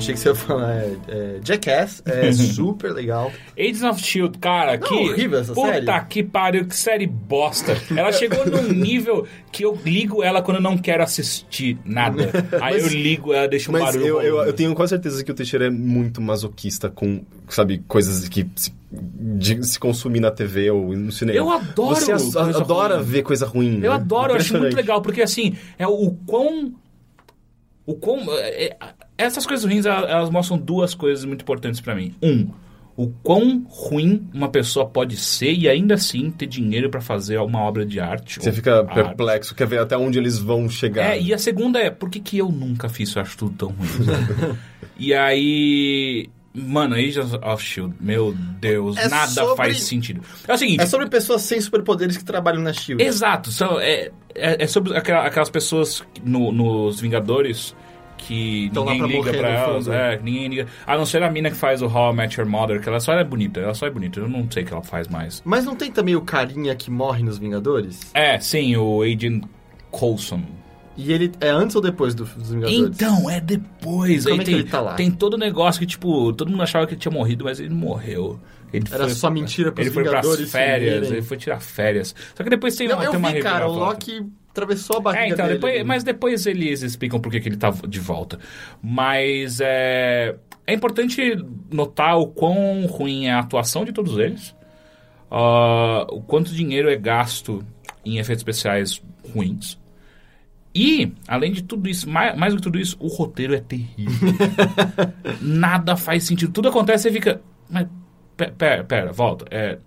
Achei que você ia falar é, é, Jackass, é super legal. Agents of Shield, cara, Não, que. horrível essa puta série. que pariu, que série bosta. Ela chegou num nível que eu ligo ela quando eu não quero assistir nada. Aí eu ligo ela, deixa um Mas barulho. eu, eu, rolando. eu tenho quase certeza que o Teixeira é muito masoquista com, sabe, coisas que se, de se consumir na TV ou no cinema. Eu adoro Você coisa adora ruim. ver coisa ruim. Eu né? adoro, eu acho muito Impressionante. legal, porque assim, é o quão. O quão. é- é- essas coisas ruins, elas, elas mostram duas coisas muito importantes pra mim. Um, o quão ruim uma pessoa pode ser e ainda assim ter dinheiro pra fazer uma obra de arte. Você fica arte. perplexo, quer ver até onde eles vão chegar. É, e a segunda é, por que, que eu nunca fiz isso? Eu acho tudo tão ruim. e aí. Mano, Agents of Shield, meu Deus, É nada sobre- faz sentido. É o seguinte. É sobre pessoas sem superpoderes que trabalham na SHIELD. Exato, são, é, é, é sobre aquela- aquelas pessoas no- nos Vingadores que Tão lá ninguém pra liga pra elas. É, ninguém liga. A não ser a mina que faz o How I Met Your Mother, que ela só é bonita, ela só é bonita. Eu não sei o que ela faz mais. Mas não tem também o carinha que morre nos Vingadores? É, sim, o Agent Coulson. E ele é antes ou depois do- dos Vingadores? Então, é depois. Como Aí é que tem, ele tá lá? tem todo o negócio que, tipo, todo mundo achava que ele tinha morrido, mas ele morreu. Ele Era só mentira pros Ele foi pras Vingadores férias, ele foi tirar férias. Só que depois tem Não, uma, eu tem uma vi, cara, o. Loki atravessou a barriga É, então, dele. depois, mas depois eles explicam por que que ele tá de volta. Mas é, é importante notar o quão ruim é a atuação de todos eles, ah, o quanto dinheiro é gasto em efeitos especiais ruins. E, além de tudo isso, mais, mais do que tudo isso, o roteiro é terrível. Nada faz sentido. Tudo acontece e fica. Mas, pe- pera, pera, volta. É,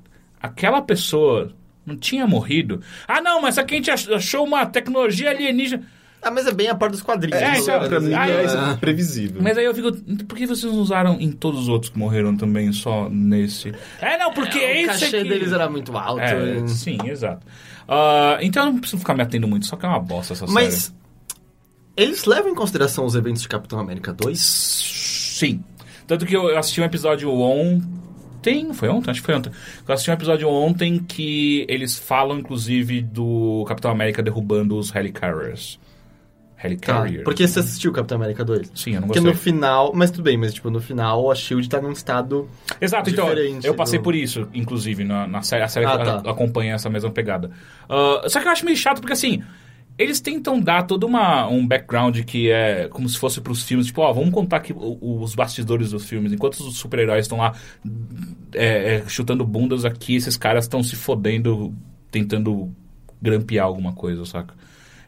aquela pessoa não tinha morrido. Ah, não, mas aqui a gente ach- achou uma tecnologia alienígena. Ah, mas é bem a parte dos quadrinhos. É, né? então, Pra mim Ah, é é. isso previsível. Mas aí eu fico. Por que vocês não usaram em todos os outros que morreram também, só nesse? É, não, porque É, o esse cachê aqui... deles era muito alto. É, hein? sim, exato. Ah, então eu não preciso ficar me atendo muito, só que é uma bosta essa Mas série. eles levam em consideração os eventos de Capitão América 2? Sim. Tanto que eu assisti um episódio ontem. Foi ontem? Acho que foi ontem. Eu assisti um episódio ontem que eles falam, inclusive, do Capitão América derrubando os Helicarriers. Tá, Helicarriers. porque você assistiu Capitão América 2? Sim, eu não Porque gostei. no final, mas tudo bem, mas tipo, no final a SHIELD tá num estado... Exato, então, eu passei do- por isso, inclusive, na, na série. A série Ah, tá. acompanha essa mesma pegada. Ah, só que eu acho meio chato, porque assim, eles tentam dar todo uma, um background que é como se fosse pros filmes. Tipo, ó, vamos contar aqui os bastidores dos filmes. Enquanto os super-heróis estão lá é, é, chutando bundas aqui, esses caras estão se fodendo, tentando grampear alguma coisa, saca?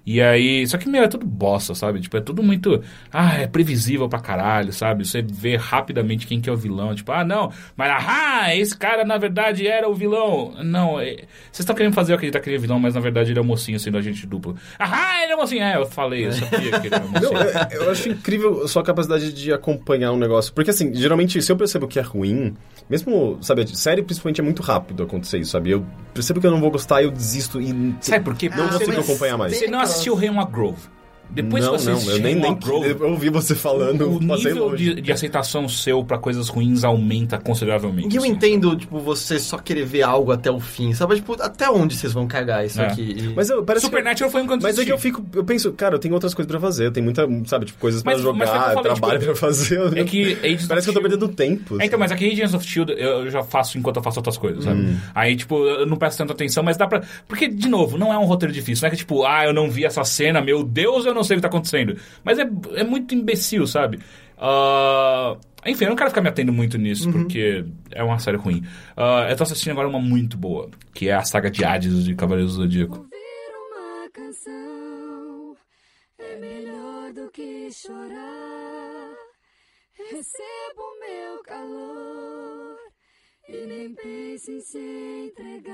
E aí, só que, meu, é tudo bosta, sabe? Tipo, é tudo muito. Ah, é previsível pra caralho, sabe? Você vê rapidamente quem que é o vilão. Tipo, ah, não, mas ah, esse cara na verdade era o vilão. Não, é- vocês estão querendo fazer eu acreditar que ele é vilão, mas na verdade ele é o mocinho sendo agente duplo. Ah, ele é o mocinho. É, eu falei, eu sabia que ele era o Não, mocinho. eu, eu acho incrível a sua capacidade de acompanhar um negócio. Porque, assim, geralmente, se eu percebo que é ruim, mesmo, sabe, a série principalmente é muito rápido acontecer isso, sabe? Eu percebo que eu não vou gostar, eu desisto e. Sabe por quê? Não Porque consigo acompanhar mais. Você não assistiu Raymond Grove. Depois não, que você não, eu nem, nem eu ouvi você falando, o nível longe. de, de aceitação seu pra coisas ruins aumenta consideravelmente. E eu assim. entendo, tipo, você só querer ver algo até o fim, sabe? Tipo, até onde vocês vão cagar isso É. aqui? E- Mas eu, parece que- Supernatural foi enquanto Mas é que eu fico, eu penso, cara, eu tenho outras coisas pra fazer, eu tenho muita, sabe, tipo, coisas pra Mas- mas que jogar, falei, trabalho tipo, pra fazer. é que Agents Parece que eu tô perdendo tempo. É, então, mas aqui Agents of Shield eu eu já faço enquanto eu faço outras coisas, sabe? Hum. Aí, tipo, eu não presto tanta atenção, mas dá pra. Porque, de novo, não é um roteiro difícil. Não é que, tipo, ah, eu não vi essa cena, meu Deus, eu não sei o que tá acontecendo. Mas é, é muito imbecil, sabe? Ah, Enfim, eu não quero ficar me atendo muito nisso, porque é uma série ruim. Ah, eu tô assistindo agora uma muito boa, que é a saga de Hades de Cavaleiros do Zodíaco. Ouvir uma canção é melhor do que chorar. Recebo meu calor e nem pense em se entregar.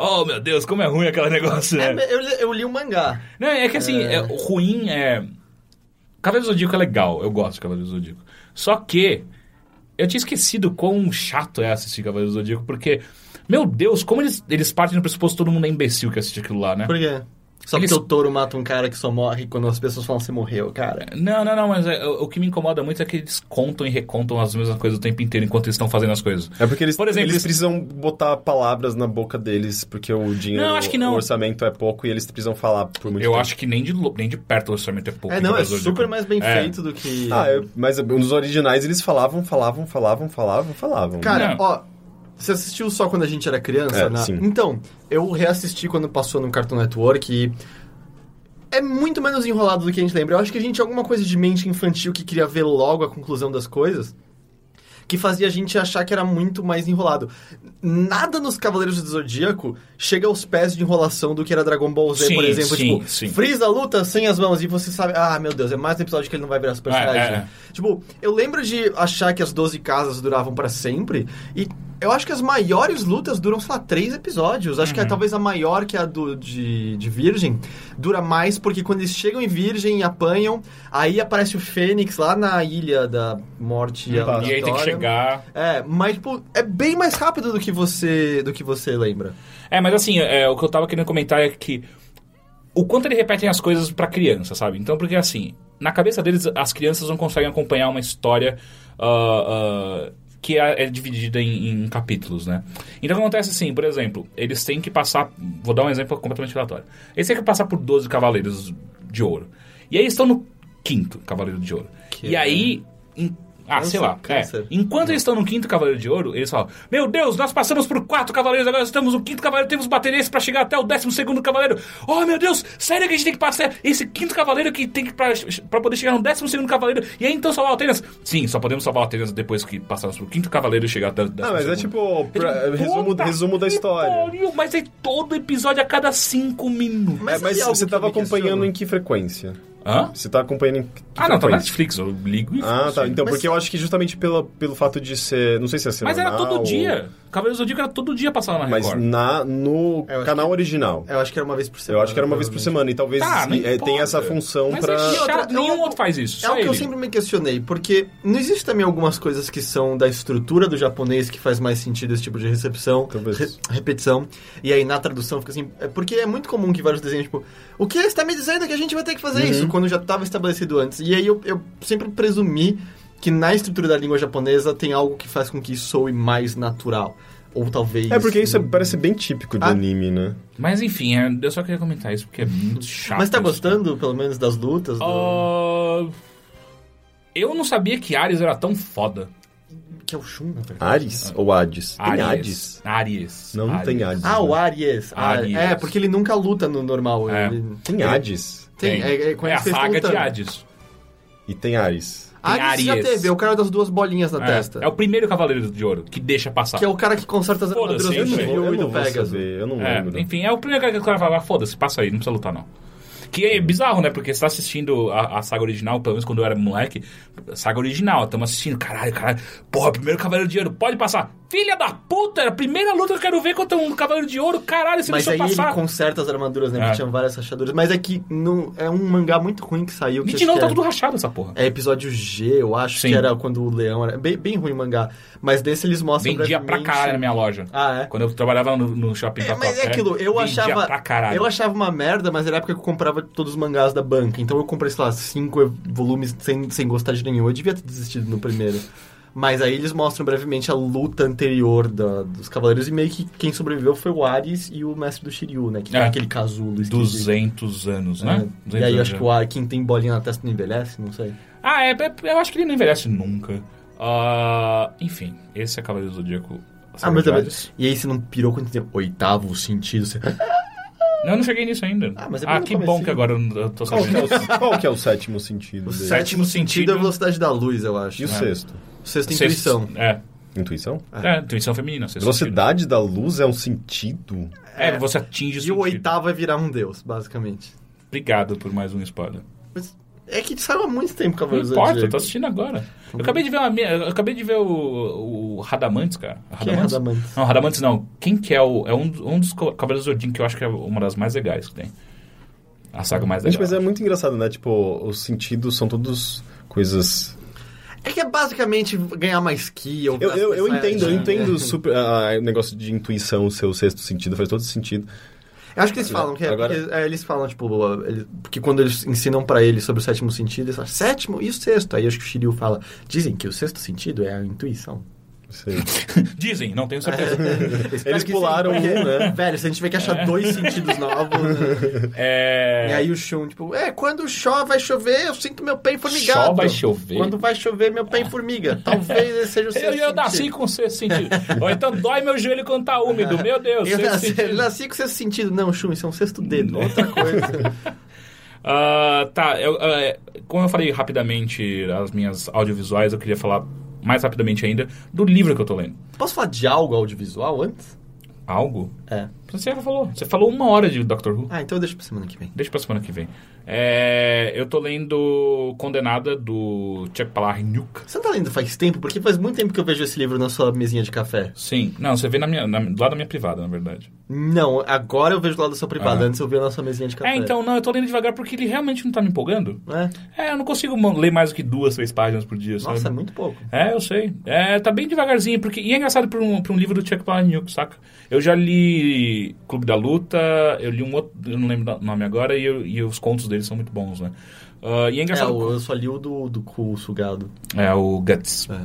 Oh, meu Deus, como é ruim aquele negócio, né? É, eu, eu li o mangá. Não, é que assim, é, o ruim é. Cavaleiro do Zodíaco é legal, eu gosto de Cavaleiro do Zodíaco. Só que eu tinha esquecido quão chato é assistir Cavaleiro do Zodíaco, porque, meu Deus, como eles, eles partem do pressuposto que todo mundo é imbecil que assiste aquilo lá, né? Por quê? Só Eles- porque o touro mata um cara que só morre quando as pessoas falam você morreu, cara. Não, não, não, mas é, o, o que me incomoda muito é que eles contam e recontam as mesmas coisas o tempo inteiro enquanto eles estão fazendo as coisas. É porque eles, Por exemplo, eles eles- precisam botar palavras na boca deles, porque o dinheiro, Não, acho que não. o orçamento é pouco e eles precisam falar por muito Eu tempo. acho que nem de, nem de perto o orçamento é pouco. É, não, é super Zodíaco. mais bem É. feito do que... Ah, eu- mas nos originais eles falavam, falavam, falavam, falavam, falavam. Cara, Não. ó, você assistiu só quando a gente era criança? É, né? sim. Então, eu reassisti quando passou no Cartoon Network e é muito menos enrolado do que a gente lembra. Eu acho que a gente tinha alguma coisa de mente infantil que queria ver logo a conclusão das coisas. Que fazia a gente achar que era muito mais enrolado. Nada nos Cavaleiros do Zodíaco chega aos pés de enrolação do que era Dragon Ball Z, Sim, por exemplo. sim, tipo, sim. Freeza luta sem as mãos e você sabe, ah, meu Deus, é mais um episódio que ele não vai virar Super É, Saiyajin. é. Tipo, eu lembro de achar que as 12 casas duravam pra sempre e eu acho que as maiores lutas duram, sei lá, três episódios. Acho Uhum. que é talvez a maior que a do, de, de Virgem dura mais porque quando eles chegam em Virgem e apanham, aí aparece o Fênix lá na Ilha da Morte E aí E aí tem que chegar. É, mas tipo, é bem mais rápido do que você do que você lembra. É, mas assim, é, o que eu tava querendo comentar é que o quanto eles repetem as coisas pra criança, sabe? Então, porque assim, na cabeça deles, as crianças não conseguem acompanhar uma história ah, ah, que é, é dividida em, em capítulos, né? Então, acontece assim, por exemplo, eles têm que passar. Vou dar um exemplo completamente aleatório. Eles têm que passar por 12 cavaleiros de ouro. E aí estão no quinto cavaleiro de ouro. Que e é- aí. em- ah, Câncer, sei lá. é. Enquanto eles estão no quinto Cavaleiro de Ouro, eles falam: Meu Deus, nós passamos por quatro cavaleiros, agora estamos no quinto cavaleiro, temos que bater esse pra chegar até o décimo segundo cavaleiro. Oh, meu Deus, sério que a gente tem que passar esse quinto cavaleiro que tem que pra, pra poder chegar no décimo segundo cavaleiro? E aí então salvar o Atenas? Sim, só podemos salvar o Atenas depois que passarmos pro quinto cavaleiro e chegar até o décimo Ah, mas é segundo. tipo, pra- É tipo, resumo, resumo da história. pariu, mas é todo episódio a cada cinco minutos. Mas é, mas algo você tava acompanhando em que frequência? Hã? Você tá acompanhando em Ah, não, tá na? Netflix, eu ligo e Ah, tá. Então, Mas- porque eu acho que justamente pela, pelo fato de ser. Não sei se é Mas era todo ou- dia. Cavaleiros do Zodíaco era todo dia passando na Mas Record. na, no Eu acho canal original. Eu acho que era uma vez por semana. Eu acho que era uma vez por semana. E talvez Tá, é, tenha importa. essa função Mas pra. é chato, outra- nenhum eu- outro faz isso. É só algo que eu sempre me questionei, porque não existe também algumas coisas que são da estrutura do japonês que faz mais sentido esse tipo de recepção, Talvez. re- repetição, e aí na tradução fica assim, é porque é muito comum que vários desenhos, tipo, o que você está me dizendo é que a gente vai ter que fazer Uhum. isso, quando já estava estabelecido antes. E aí eu, eu sempre presumi que na estrutura da língua japonesa tem algo que faz com que isso soe mais natural. Ou talvez... É porque isso é- parece bem típico de Ah. anime, né? Mas enfim, é, eu só queria comentar isso porque é muito chato. Mas tá isso. gostando, pelo menos, das lutas? do- Ah, eu não sabia que Ares era tão foda. Que é o Shun, na verdade. Ares ou Hades? Tem Ares. Ares. Ares. Não, não tem Hades. Ah, o né? Aries. Ah, Aries. É, porque ele nunca luta no normal. É. Ele- Tem Hades. Tem, é, é, quando É a saga de. Hades. E tem Ares. Tem Ares já teve, é o cara das duas bolinhas na É, testa. é o primeiro Cavaleiro de Ouro que deixa passar. Que é o cara que conserta as armaduras eu do não Shiryu e não do Pegasus. saber, eu não É, lembro. enfim, é o primeiro cara que o cara fala, foda-se, passa aí, não precisa lutar não. Que é bizarro, né? Porque você tá assistindo a, a saga original, pelo menos quando eu era moleque, saga original, estamos assistindo, caralho, caralho, porra, primeiro Cavaleiro de Ouro, pode passar. Filha da puta, era a primeira luta que eu quero ver contra um Cavaleiro de Ouro, caralho, você Mas deixou aí passar. ele conserta as armaduras, né? É. Tinham várias rachaduras. Mas é que não, é um mangá muito ruim que saiu. Que E de acho novo que tá é, tudo rachado essa porra. é episódio G, eu acho Sim. que era quando o leão era. Bem, bem ruim o mangá. Mas desse eles mostram. Vendia pra brevemente- caralho na minha loja. Ah, é? Quando eu trabalhava no, no shopping É, pra mas é aquilo, eu achava. pra caralho. Eu achava uma merda, mas era a época que eu comprava todos os mangás da banca. Então eu comprei, sei lá, cinco volumes sem, sem gostar de nenhum. Eu devia ter desistido no primeiro. Mas aí eles mostram brevemente a luta anterior da- dos cavaleiros e meio que quem sobreviveu foi o Ares e o mestre do Shiryu, né? Que tem É. aquele casulo esquisito. 200 anos, né? É. 200 E aí eu acho que o Ares, quem tem bolinha na testa não envelhece, não sei. Ah, é, é- eu acho que ele não envelhece nunca. Ah, enfim, esse é Cavaleiro do Zodíaco. Ah, mas também. Hades. E aí você não pirou quando tem oitavo sentido? Você... Não, eu não cheguei nisso ainda. Ah, mas é bem no que bom comecinho. que agora eu tô Qual que, sabendo. é o, qual que é o sétimo sentido O dele? sétimo sentido é a velocidade da luz, eu acho. E o sexto? O sexto é Sexto- intuição. É, Intuição? é, intuição feminina. Velocidade da luz é um sentido? sentido. É, você atinge E o sentido. oitavo é virar um deus, basicamente. Obrigado por mais um spoiler. Mas é que saiu há muito tempo, Não Cavaleiros do importa, eu tô assistindo agora. Eu acabei de ver, uma, eu acabei de ver o, o Radamantes, cara. Quem é Radamantes? Não, Radamantes não. Quem que é o... É um, um dos Cavaleiros do Zodíaco que eu acho que é uma das mais legais que tem. A saga mais Gente, legal. mas é muito engraçado, né? Tipo, os sentidos são todos coisas... É que é basicamente ganhar mais ki. Ou Eu, eu, eu É, entendo, eu é. entendo super... ah, o negócio de intuição, o seu sexto sentido, faz todo sentido. Acho que eles falam que é, Agora- porque, é, eles falam, tipo, ele- porque quando eles ensinam pra ele sobre o sétimo sentido, eles falam, sétimo e o sexto. Aí acho que o Shiryu fala, dizem que o sexto sentido é a intuição. Sim. Dizem, não tenho certeza. Eles pularam porque, um, né? Velho, se a gente tiver que achar dois sentidos novos. né? É... E aí o Shun, tipo, é, quando chove, vai chover, eu sinto meu pé formigado. Só vai chover? Quando vai chover, meu pé formiga. Talvez esse seja o Eu, sexto eu nasci sentido. com sexto sentido. Ou então dói meu joelho quando tá úmido. Meu Deus, Eu nasci, eu nasci com sexto sentido. Não, Shun, isso é um sexto dedo. Outra coisa. Ah, tá, eu, ah, como eu falei rapidamente as minhas audiovisuais, eu queria falar mais rapidamente ainda do livro que eu tô lendo. Posso falar de algo audiovisual antes? Algo? É. Você já falou. Você falou uma hora de Doctor Who. Ah, então eu deixo pra semana que vem. Deixa pra semana que vem. É, eu tô lendo Condenada, do Chuck Palahniuk. Você não tá lendo faz tempo? Porque faz muito tempo que eu vejo esse livro na sua mesinha de café. Sim. Não, você vê na minha, na, do lado da minha privada, na verdade. Não, agora eu vejo do lado da sua privada. Ah. Antes eu via na sua mesinha de café. É, então, não, eu tô lendo devagar porque ele realmente não tá me empolgando. É. É, eu não consigo ler mais do que duas, três páginas por dia, sabe? Nossa, é muito pouco. É, eu sei. É, tá bem devagarzinho, porque... E é engraçado pra um, pra um livro do Chuck Palahniuk, saca? Eu já li Clube da Luta, eu li um outro, eu não lembro o nome agora, e, eu- e os contos dele são muito bons, né? Ah, e é É, engraçado... o- eu só li o do, do cu sugado. É, o Guts. É.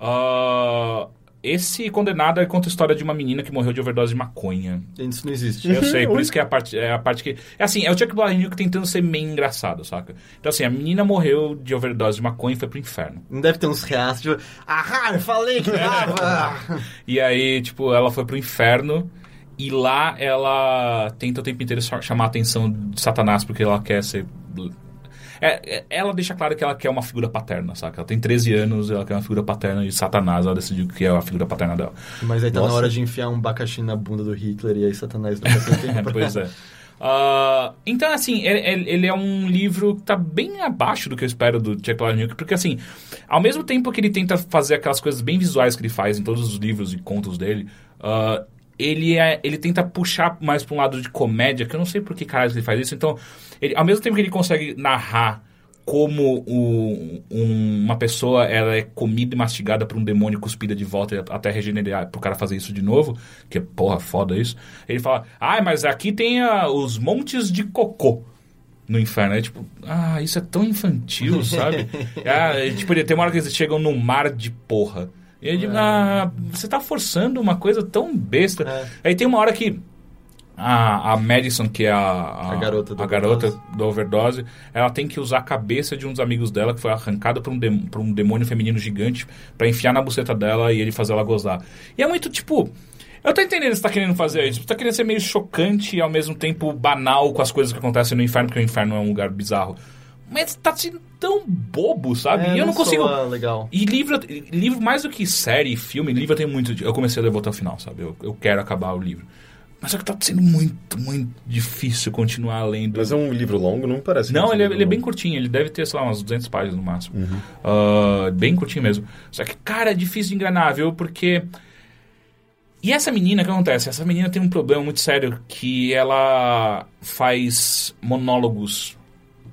Ah, esse Condenado é conta a história de uma menina que morreu de overdose de maconha. Isso não existe. Eu sei, por isso que é a parte, é a parte que... É assim, é o Chuck Palahniuk tentando ser meio engraçado, saca? Então assim, a menina morreu de overdose de maconha e foi pro inferno. Não deve ter uns reais, tipo, ah, eu falei que dava. E aí, tipo, ela foi pro inferno e lá ela tenta o tempo inteiro chamar a atenção de Satanás porque ela quer ser. É, é- ela deixa claro que ela quer uma figura paterna, saca? Ela tem 13 anos, ela quer uma figura paterna e Satanás ela decidiu que é a figura paterna dela. Mas aí tá na Nossa. hora de enfiar um abacaxi na bunda do Hitler e aí Satanás não pra... pois é. Ah, então, assim, ele, ele- é um livro que tá bem abaixo do que eu espero do Palahniuk, porque, assim, ao mesmo tempo que ele tenta fazer aquelas coisas bem visuais que ele faz em todos os livros e contos dele, ah, ele, é, ele tenta puxar mais pra um lado de comédia, que eu não sei por que caralho ele faz isso. Então, ele, ao mesmo tempo que ele consegue narrar como o- um- uma pessoa ela é comida e mastigada por um demônio cuspida de volta até regenerar pro cara fazer isso de novo, que é porra foda isso. Ele fala, ah, mas aqui tem ah, os montes de cocô no inferno. É tipo, ah, isso é tão infantil, sabe? ah, é, tipo, tem uma hora que eles chegam no mar de porra. E ele, ah, você tá forçando uma coisa tão besta. É. Aí tem uma hora que a, a Madison, que é a, A garota do a garota overdose. da overdose, ela tem que usar a cabeça de um dos amigos dela que foi arrancada por um, por um demônio feminino gigante pra enfiar na buceta dela e ele fazer ela gozar. E é muito tipo. Eu tô entendendo que você tá querendo fazer isso. Você tá querendo ser meio chocante e ao mesmo tempo banal com as coisas que acontecem no inferno, porque o inferno é um lugar bizarro. Mas tá sendo tão bobo, sabe? É, e eu não consigo. soa legal. E livro, livro, mais do que série, filme, livro eu tenho muito. Eu comecei a levar até o final, sabe? Eu, eu quero acabar o livro. Mas só que tá sendo muito, muito difícil continuar lendo. Mas é um livro longo, não parece. Não, muito ele é, ele é bem curtinho, ele deve ter, sei lá, umas 200 páginas no máximo. Ah, bem curtinho mesmo. Só que, cara, é difícil de enganar, viu? Porque. E essa menina, o que acontece? Essa menina tem um problema muito sério que ela faz monólogos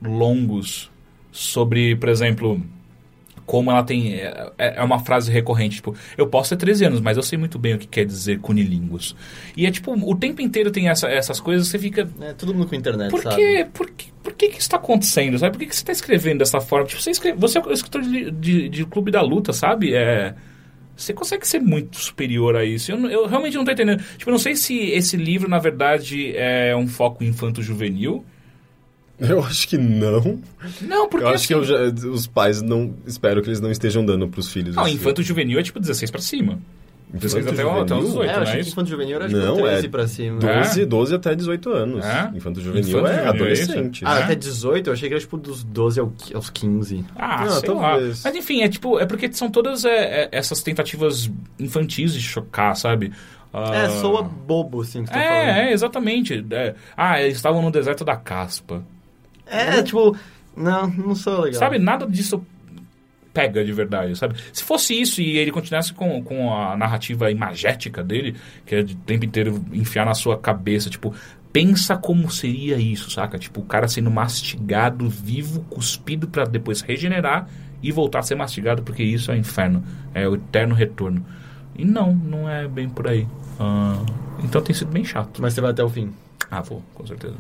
longos sobre, por exemplo, como ela tem. É, é uma frase recorrente, tipo, eu posso ter 13 anos, mas eu sei muito bem o que quer dizer cunilingus. E é tipo, o tempo inteiro tem essa- essas coisas, você fica. É, todo mundo com internet, Por que, por que, por que, que isso está acontecendo? Sabe? Por que, que você está escrevendo dessa forma? Tipo, você, escreve, você é o escritor de, de, de Clube da Luta, sabe? É, você consegue ser muito superior a isso. Eu, eu realmente não estou entendendo. Tipo, eu não sei se esse livro, na verdade, é um foco infanto-juvenil. Eu acho que não. Não, porque eu acho que eu assim, já- os pais não. Espero que eles não estejam dando pros filhos. Não, esse- infanto-juvenil é tipo 16 pra cima. 16 até, Infanto-juvenil? até os 18, É, eu não achei é que infanto juvenil era tipo Não, 13 é pra cima. 12, É? 12 até 18 anos. É? Infanto juvenil Infanto é juvenil é adolescente. Ah, É? até 18? Eu achei que era tipo dos 12 ao- aos 15. Ah, Ah, sei talvez. lá. Mas enfim, é tipo, é porque são todas é, é, essas tentativas infantis de chocar, sabe? Ah, É, soa bobo, assim, que você tá falando. É, é, exatamente. É. Ah, eles estavam no deserto da caspa. É, tipo, não, não soa legal. Sabe, nada disso pega de verdade, sabe? Se fosse isso e ele continuasse com, com a narrativa imagética dele, que é de tempo inteiro enfiar na sua cabeça, tipo, pensa como seria isso, saca? Tipo, o cara sendo mastigado vivo, cuspido pra depois regenerar e voltar a ser mastigado, porque isso é inferno, é o eterno retorno. E não, não é bem por aí. Ah, então tem sido bem chato. Mas você vai até o fim. Ah, vou, com certeza.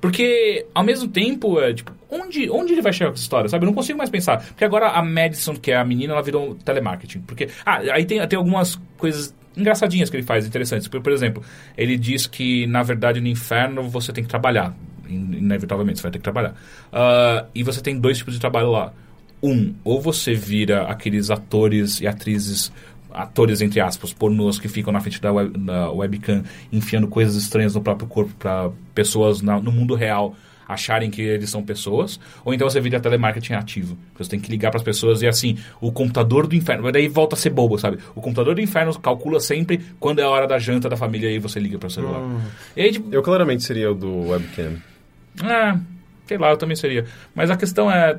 Porque, ao mesmo tempo, é, tipo, onde, onde ele vai chegar com essa história, sabe? Eu não consigo mais pensar. Porque agora a Madison, que é a menina, ela virou telemarketing. Porque, ah, aí tem, tem algumas coisas engraçadinhas que ele faz, interessantes. Por, por exemplo, ele diz que, na verdade, no inferno você tem que trabalhar. In- Inevitavelmente, você vai ter que trabalhar. Ah, e você tem dois tipos de trabalho lá. Um, ou você vira aqueles atores e atrizes atores, entre aspas, pornôs que ficam na frente da, web, da webcam enfiando coisas estranhas no próprio corpo para pessoas na- no mundo real acharem que eles são pessoas, ou então você vira telemarketing ativo. Você tem que ligar para as pessoas e assim, o computador do inferno, mas daí volta a ser bobo, sabe? O computador do inferno calcula sempre quando é a hora da janta da família e aí você liga para o celular. E aí, tipo, Eu claramente seria o do webcam. é, sei lá, eu também seria. Mas a questão é,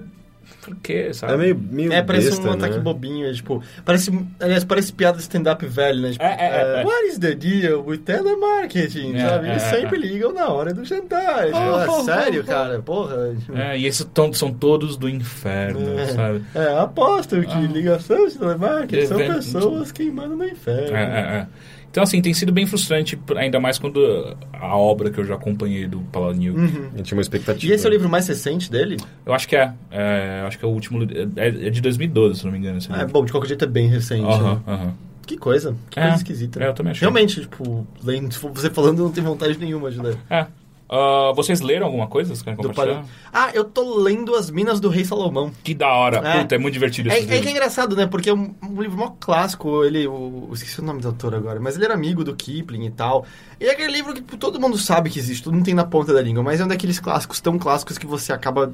por quê, sabe? É meio, meio É, parece besta, um ataque né? bobinho, é, tipo, parece, aliás, parece piada de stand-up velho, né? Tipo, É, é, é, é. What is the deal with telemarketing, É, sabe? é, Eles é, sempre ligam na hora do jantar. Oh, oh, sério, oh, cara? Porra. tipo, É, e esses tão- são todos do inferno, É. sabe? É, aposto que Ah. ligação de telemarketing são pessoas que mandam no inferno. É, é, é. Então, assim, tem sido bem frustrante, ainda mais quando a obra que eu já acompanhei do Palanil. A gente tinha uma expectativa. E esse é o livro mais recente dele? Eu acho que é. é, acho que é o último. É, é de 2012, se não me engano. Esse Ah, livro. bom, de qualquer jeito é bem recente. Aham, né? aham. Que coisa. Que É. coisa esquisita. É, eu também achei. Realmente, tipo, lendo, você falando, eu não tenho vontade nenhuma de ler. É. Ah, vocês leram alguma coisa? Vocês querem compartilhar? Ah, eu tô lendo As Minas do Rei Salomão. Que da hora. É. Puta, é muito divertido É, esse é que é livro. engraçado, né? Porque é um, um livro mó clássico. Ele, o, eu esqueci o nome do autor agora, mas ele era amigo do Kipling e tal. E é aquele livro que tipo, todo mundo sabe que existe, todo mundo tem na ponta da língua, mas é um daqueles clássicos tão clássicos que você acaba,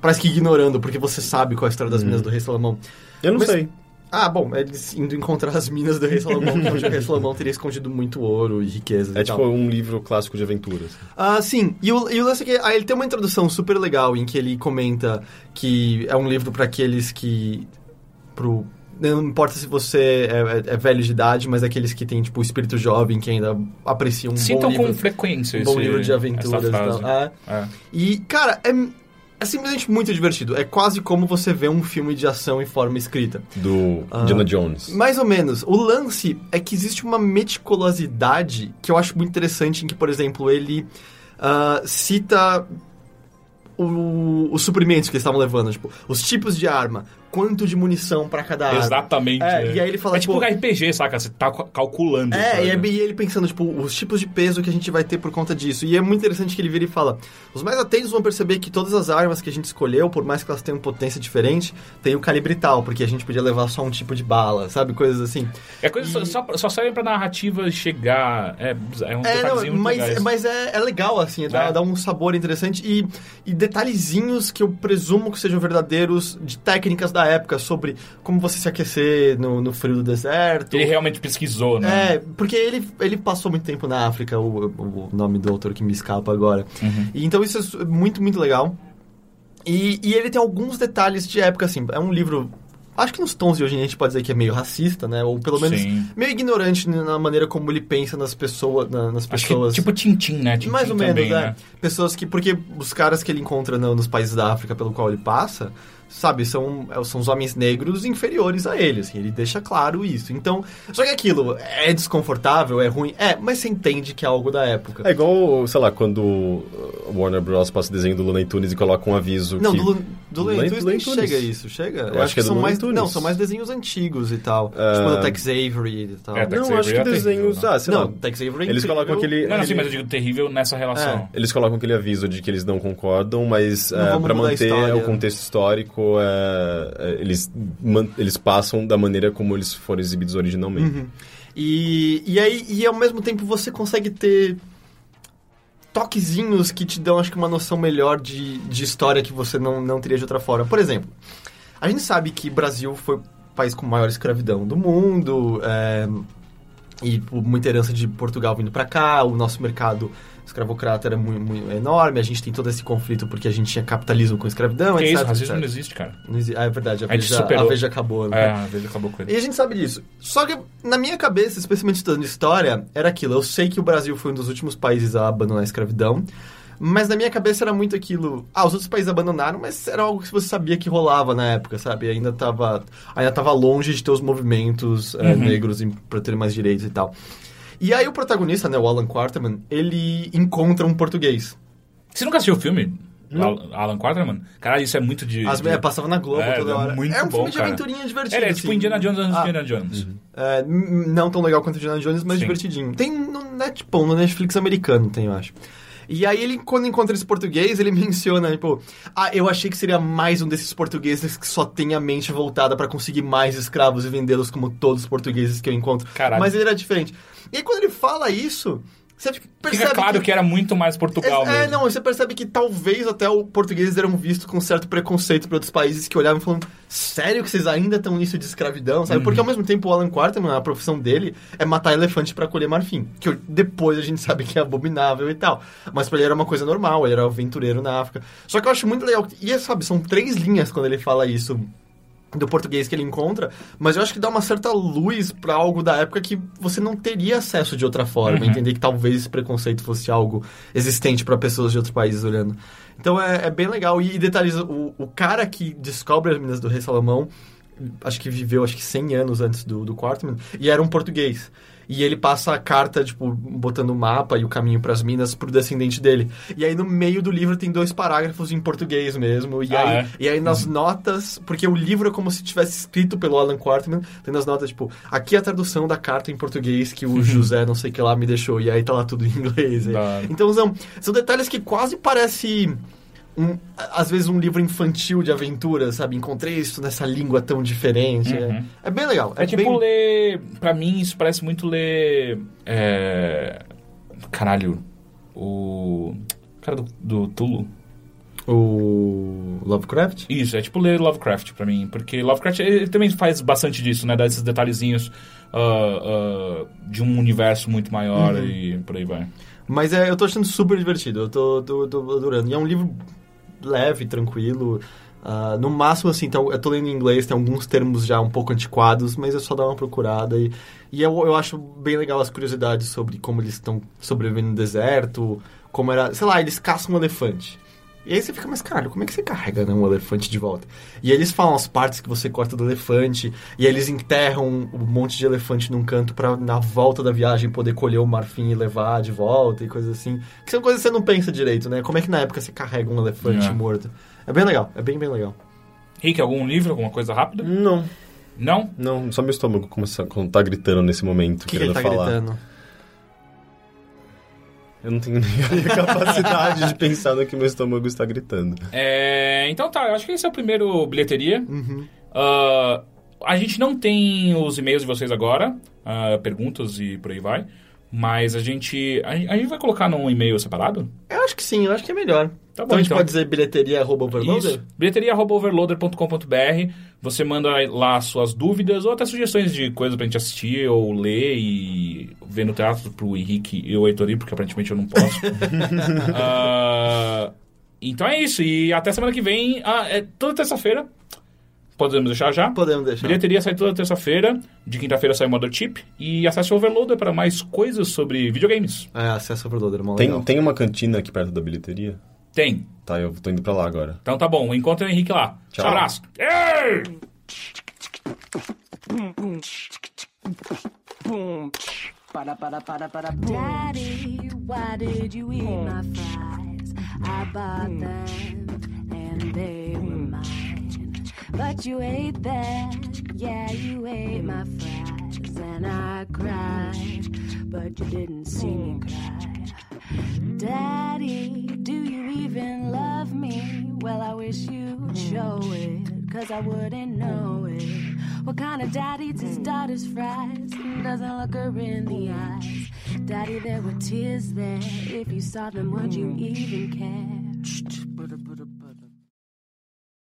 parece que ignorando, porque você sabe qual é a história das Minas do Rei Salomão. Eu não Mas- sei. Ah, bom, eles indo encontrar as minas do Rei Salomão, onde o Rei Salomão teria escondido muito ouro e riquezas É e tipo tal. um livro clássico de aventuras. Ah, sim. E o, e o lance é que ah, ele tem uma introdução super legal em que ele comenta que é um livro para aqueles que. Pro, não importa se você é, é- é velho de idade, mas aqueles que têm, tipo, o espírito jovem, que ainda apreciam um Sintam bom com livro, frequência um bom esse- livro de aventuras e frase. tal. É. É. E, cara, é, é simplesmente muito divertido. É quase como você vê um filme de ação em forma escrita. Do. Indiana Jones. Mais ou menos. O lance é que existe uma meticulosidade que eu acho muito interessante, em que, por exemplo, ele ah, cita o- os suprimentos que eles estavam levando, tipo, os tipos de arma, quanto de munição pra cada arma. Exatamente. É, e aí ele fala, É tipo um RPG, saca? Você tá ca- calculando. É, e, é e ele pensando, tipo, os tipos de peso que a gente vai ter por conta disso. E é muito interessante que ele vira e fala: os mais atentos vão perceber que todas as armas que a gente escolheu, por mais que elas tenham potência diferente, tem o calibre tal, porque a gente podia levar só um tipo de bala, sabe? Coisas assim. É coisa só, só, só serve pra narrativa chegar. É, é um É, não, mas, legais. mas é, é legal, assim, dá, É. dá um sabor interessante e, e detalhezinhos que eu presumo que sejam verdadeiros de técnicas da época sobre como você se aquecer no, no frio do deserto. Ele realmente pesquisou, né? É, porque ele, ele passou muito tempo na África, o, o nome do autor que me escapa agora. Uhum. E então isso é muito, muito legal. E, e ele tem alguns detalhes de época, assim. É um livro. Acho que nos tons de hoje a gente pode dizer que é meio racista, né? Ou pelo menos Sim. meio ignorante na maneira como ele pensa nas, pessoa, na- nas Acho que pessoas. tipo Tintin, né? Tintin Mais ou também, menos, né? né? Pessoas que. Porque os caras que ele encontra no- nos países da África pelo qual ele passa, sabe, são, é, são os homens negros inferiores a ele, assim, ele deixa claro isso. Então, só que aquilo é desconfortável, é ruim, é, mas você entende que é algo da época. É igual, sei lá, quando o Warner Bros. passa o desenho do Looney Tunes e coloca um aviso Não, que... do, do Looney Tunes nem Tunes. chega isso, chega? Eu acho que é do são mais, Tunes. Não, são mais desenhos antigos e tal. Ah. Tipo do Tex Avery e tal. É, Tex Não, acho Avery que é terrível, desenhos... né? Ah, sei não, lá. Tex Avery é Eles colocam aquele... Não, não, sim, aquele- mas eu digo terrível nessa relação. Eles colocam aquele aviso de que eles não concordam, mas Não é, vamos para mudar a manter o contexto histórico, é, eles, eles passam da maneira como eles foram exibidos originalmente. Uhum. E, e aí, e ao mesmo tempo você consegue ter toquezinhos que te dão, acho que, uma noção melhor de, de história que você não, não teria de outra forma. Por exemplo, a gente sabe que Brasil foi o país com maior escravidão do mundo, é, e tipo, muita herança de Portugal vindo pra cá, o nosso mercado escravocrata era muito, muito enorme, a gente tem todo esse conflito porque a gente tinha capitalismo com escravidão, Que etc. isso, racismo não etc. existe, cara. Não exi- Ah, é verdade, a A Veja, a Veja acabou. né? É, a vez acabou com ele. E a gente sabe disso. Só que na minha cabeça, especialmente estudando história, era aquilo. Eu sei que o Brasil foi um dos últimos países a abandonar a escravidão. Mas na minha cabeça era muito aquilo. Ah, os outros países abandonaram, mas era algo que você sabia que rolava na época, sabe? Ainda tava, ainda tava longe de ter os movimentos eh, Uhum. negros em- pra ter mais direitos e tal. E aí o protagonista, né, o Alan Quarterman, ele encontra um português. Você nunca assistiu o filme? Al- Alan Quarterman? Caralho, isso é muito de... As, é, passava na Globo É, toda é hora. muito é um bom, filme de cara. aventurinha divertido. É, é tipo assim. Indiana Jones antes Ah. Indiana Jones. É, n- não tão legal quanto Indiana Jones, mas Sim. divertidinho. Tem no, Net, bom, no Netflix americano, tem, eu acho. E aí ele, quando encontra esse português, ele menciona, tipo, ah, eu achei que seria mais um desses portugueses que só tem a mente voltada pra conseguir mais escravos e vendê-los como todos os portugueses que eu encontro. Caralho. Mas ele era diferente. E aí quando ele fala isso, você percebe Fica claro que... era muito mais Portugal é, é, não, você percebe que talvez até os portugueses eram vistos com certo preconceito por outros países que olhavam e falavam, sério que vocês ainda estão nisso de escravidão, sabe? Uhum. Porque ao mesmo tempo o Alan Quarterman, a profissão dele é matar elefante pra colher marfim, que depois a gente sabe que é abominável e tal. Mas pra ele era uma coisa normal, ele era aventureiro na África. Só que eu acho muito legal, e é, sabe, são três linhas quando ele fala isso do português que ele encontra, mas eu acho que dá uma certa luz pra algo da época que você não teria acesso de outra forma, Uhum. entender que talvez esse preconceito fosse algo existente pra pessoas de outros países olhando. Então é, é bem legal e, detalhes, o, o cara que descobre as minas do Rei Salomão, acho que viveu acho que 100 anos antes do, do Quarterman, e era um português. E ele passa a carta, tipo, botando o mapa e o caminho pras minas pro descendente dele. E aí no meio do livro tem dois parágrafos em português mesmo. E Ah, aí, é? e aí nas notas, porque o livro é como se tivesse escrito pelo Alan Quarterman, tem nas notas, tipo, aqui é a tradução da carta em português que o José não sei que lá me deixou, e aí tá lá tudo em inglês. hora. Então são, são detalhes que quase parece um, às vezes um livro infantil de aventura, sabe? Encontrei isso nessa língua tão diferente. Uhum. É, é bem legal. É tipo bem... ler. Pra mim, isso parece muito ler. É. Caralho. O. Cara do, do Tulu. O Lovecraft? Isso, é tipo ler Lovecraft pra mim. Porque Lovecraft ele também faz bastante disso, né? Dá esses detalhezinhos ah, ah, de um universo muito maior Uhum. e por aí vai. Mas é, eu tô achando super divertido, eu tô, tô, tô adorando. E é um livro leve, tranquilo. ah, no máximo, assim, então, eu tô lendo em inglês, tem alguns termos já um pouco antiquados, mas é só dar uma procurada. E, e eu, eu acho bem legal as curiosidades sobre como eles estão sobrevivendo no deserto, como era... Sei lá, eles caçam um elefante. E aí você fica, mas caralho, como é que você carrega né, um elefante de volta? E aí eles falam as partes que você corta do elefante, e aí eles enterram um monte de elefante num canto pra na volta da viagem poder colher o marfim e levar de volta e coisas assim. Que são coisas que você não pensa direito, né? Como é que na época você carrega um elefante É. morto? É bem legal, é bem, bem legal. Rick, algum livro, alguma coisa rápida? Não, Não? não, só meu estômago começa, quando tá gritando nesse momento, que, que ele querendo tá falar. gritando? Eu não tenho nem a capacidade de pensar no que meu estômago está gritando. É, então tá, eu acho que esse é o primeiro bilheteria. Uhum. Ah, a gente não tem os e-mails de vocês agora, ah, perguntas e por aí vai. Mas a gente. A, a gente vai colocar num e-mail separado? Eu acho que sim, eu acho que é melhor. Tá bom, então a gente então. pode dizer bilheteria arroba overloader? Isso. Bilheteria.overloader.com.br. Você manda lá suas dúvidas ou até sugestões de coisas pra gente assistir ou ler e ver no teatro pro Henrique e o Heitor ir, porque aparentemente eu não posso. Ah, então é isso. E até semana que vem, ah, é toda terça-feira. Podemos deixar já? Podemos deixar. Bilheteria sai toda terça-feira. De quinta-feira sai o Motherchip. E acesse o Overloader para mais coisas sobre videogames. É, acesso overloader, é mó Tem, legal. tem uma cantina aqui perto da bilheteria? Tem. Tá, eu tô indo pra lá agora. Então tá bom. Encontre o Henrique lá. Tchau. Abraço. Ei! Para, para, para, para. Daddy, why did you eat my fries? I bought them and they were mine. But you ate them, yeah, you ate my fries. And I cried, but you didn't see me cry. Daddy, do you even love me? Well, I wish you'd show it, cause I wouldn't know it. What kind of dad eats his daughter's fries and doesn't look her in the eyes? Daddy, there were tears there. If you saw them, would you even care?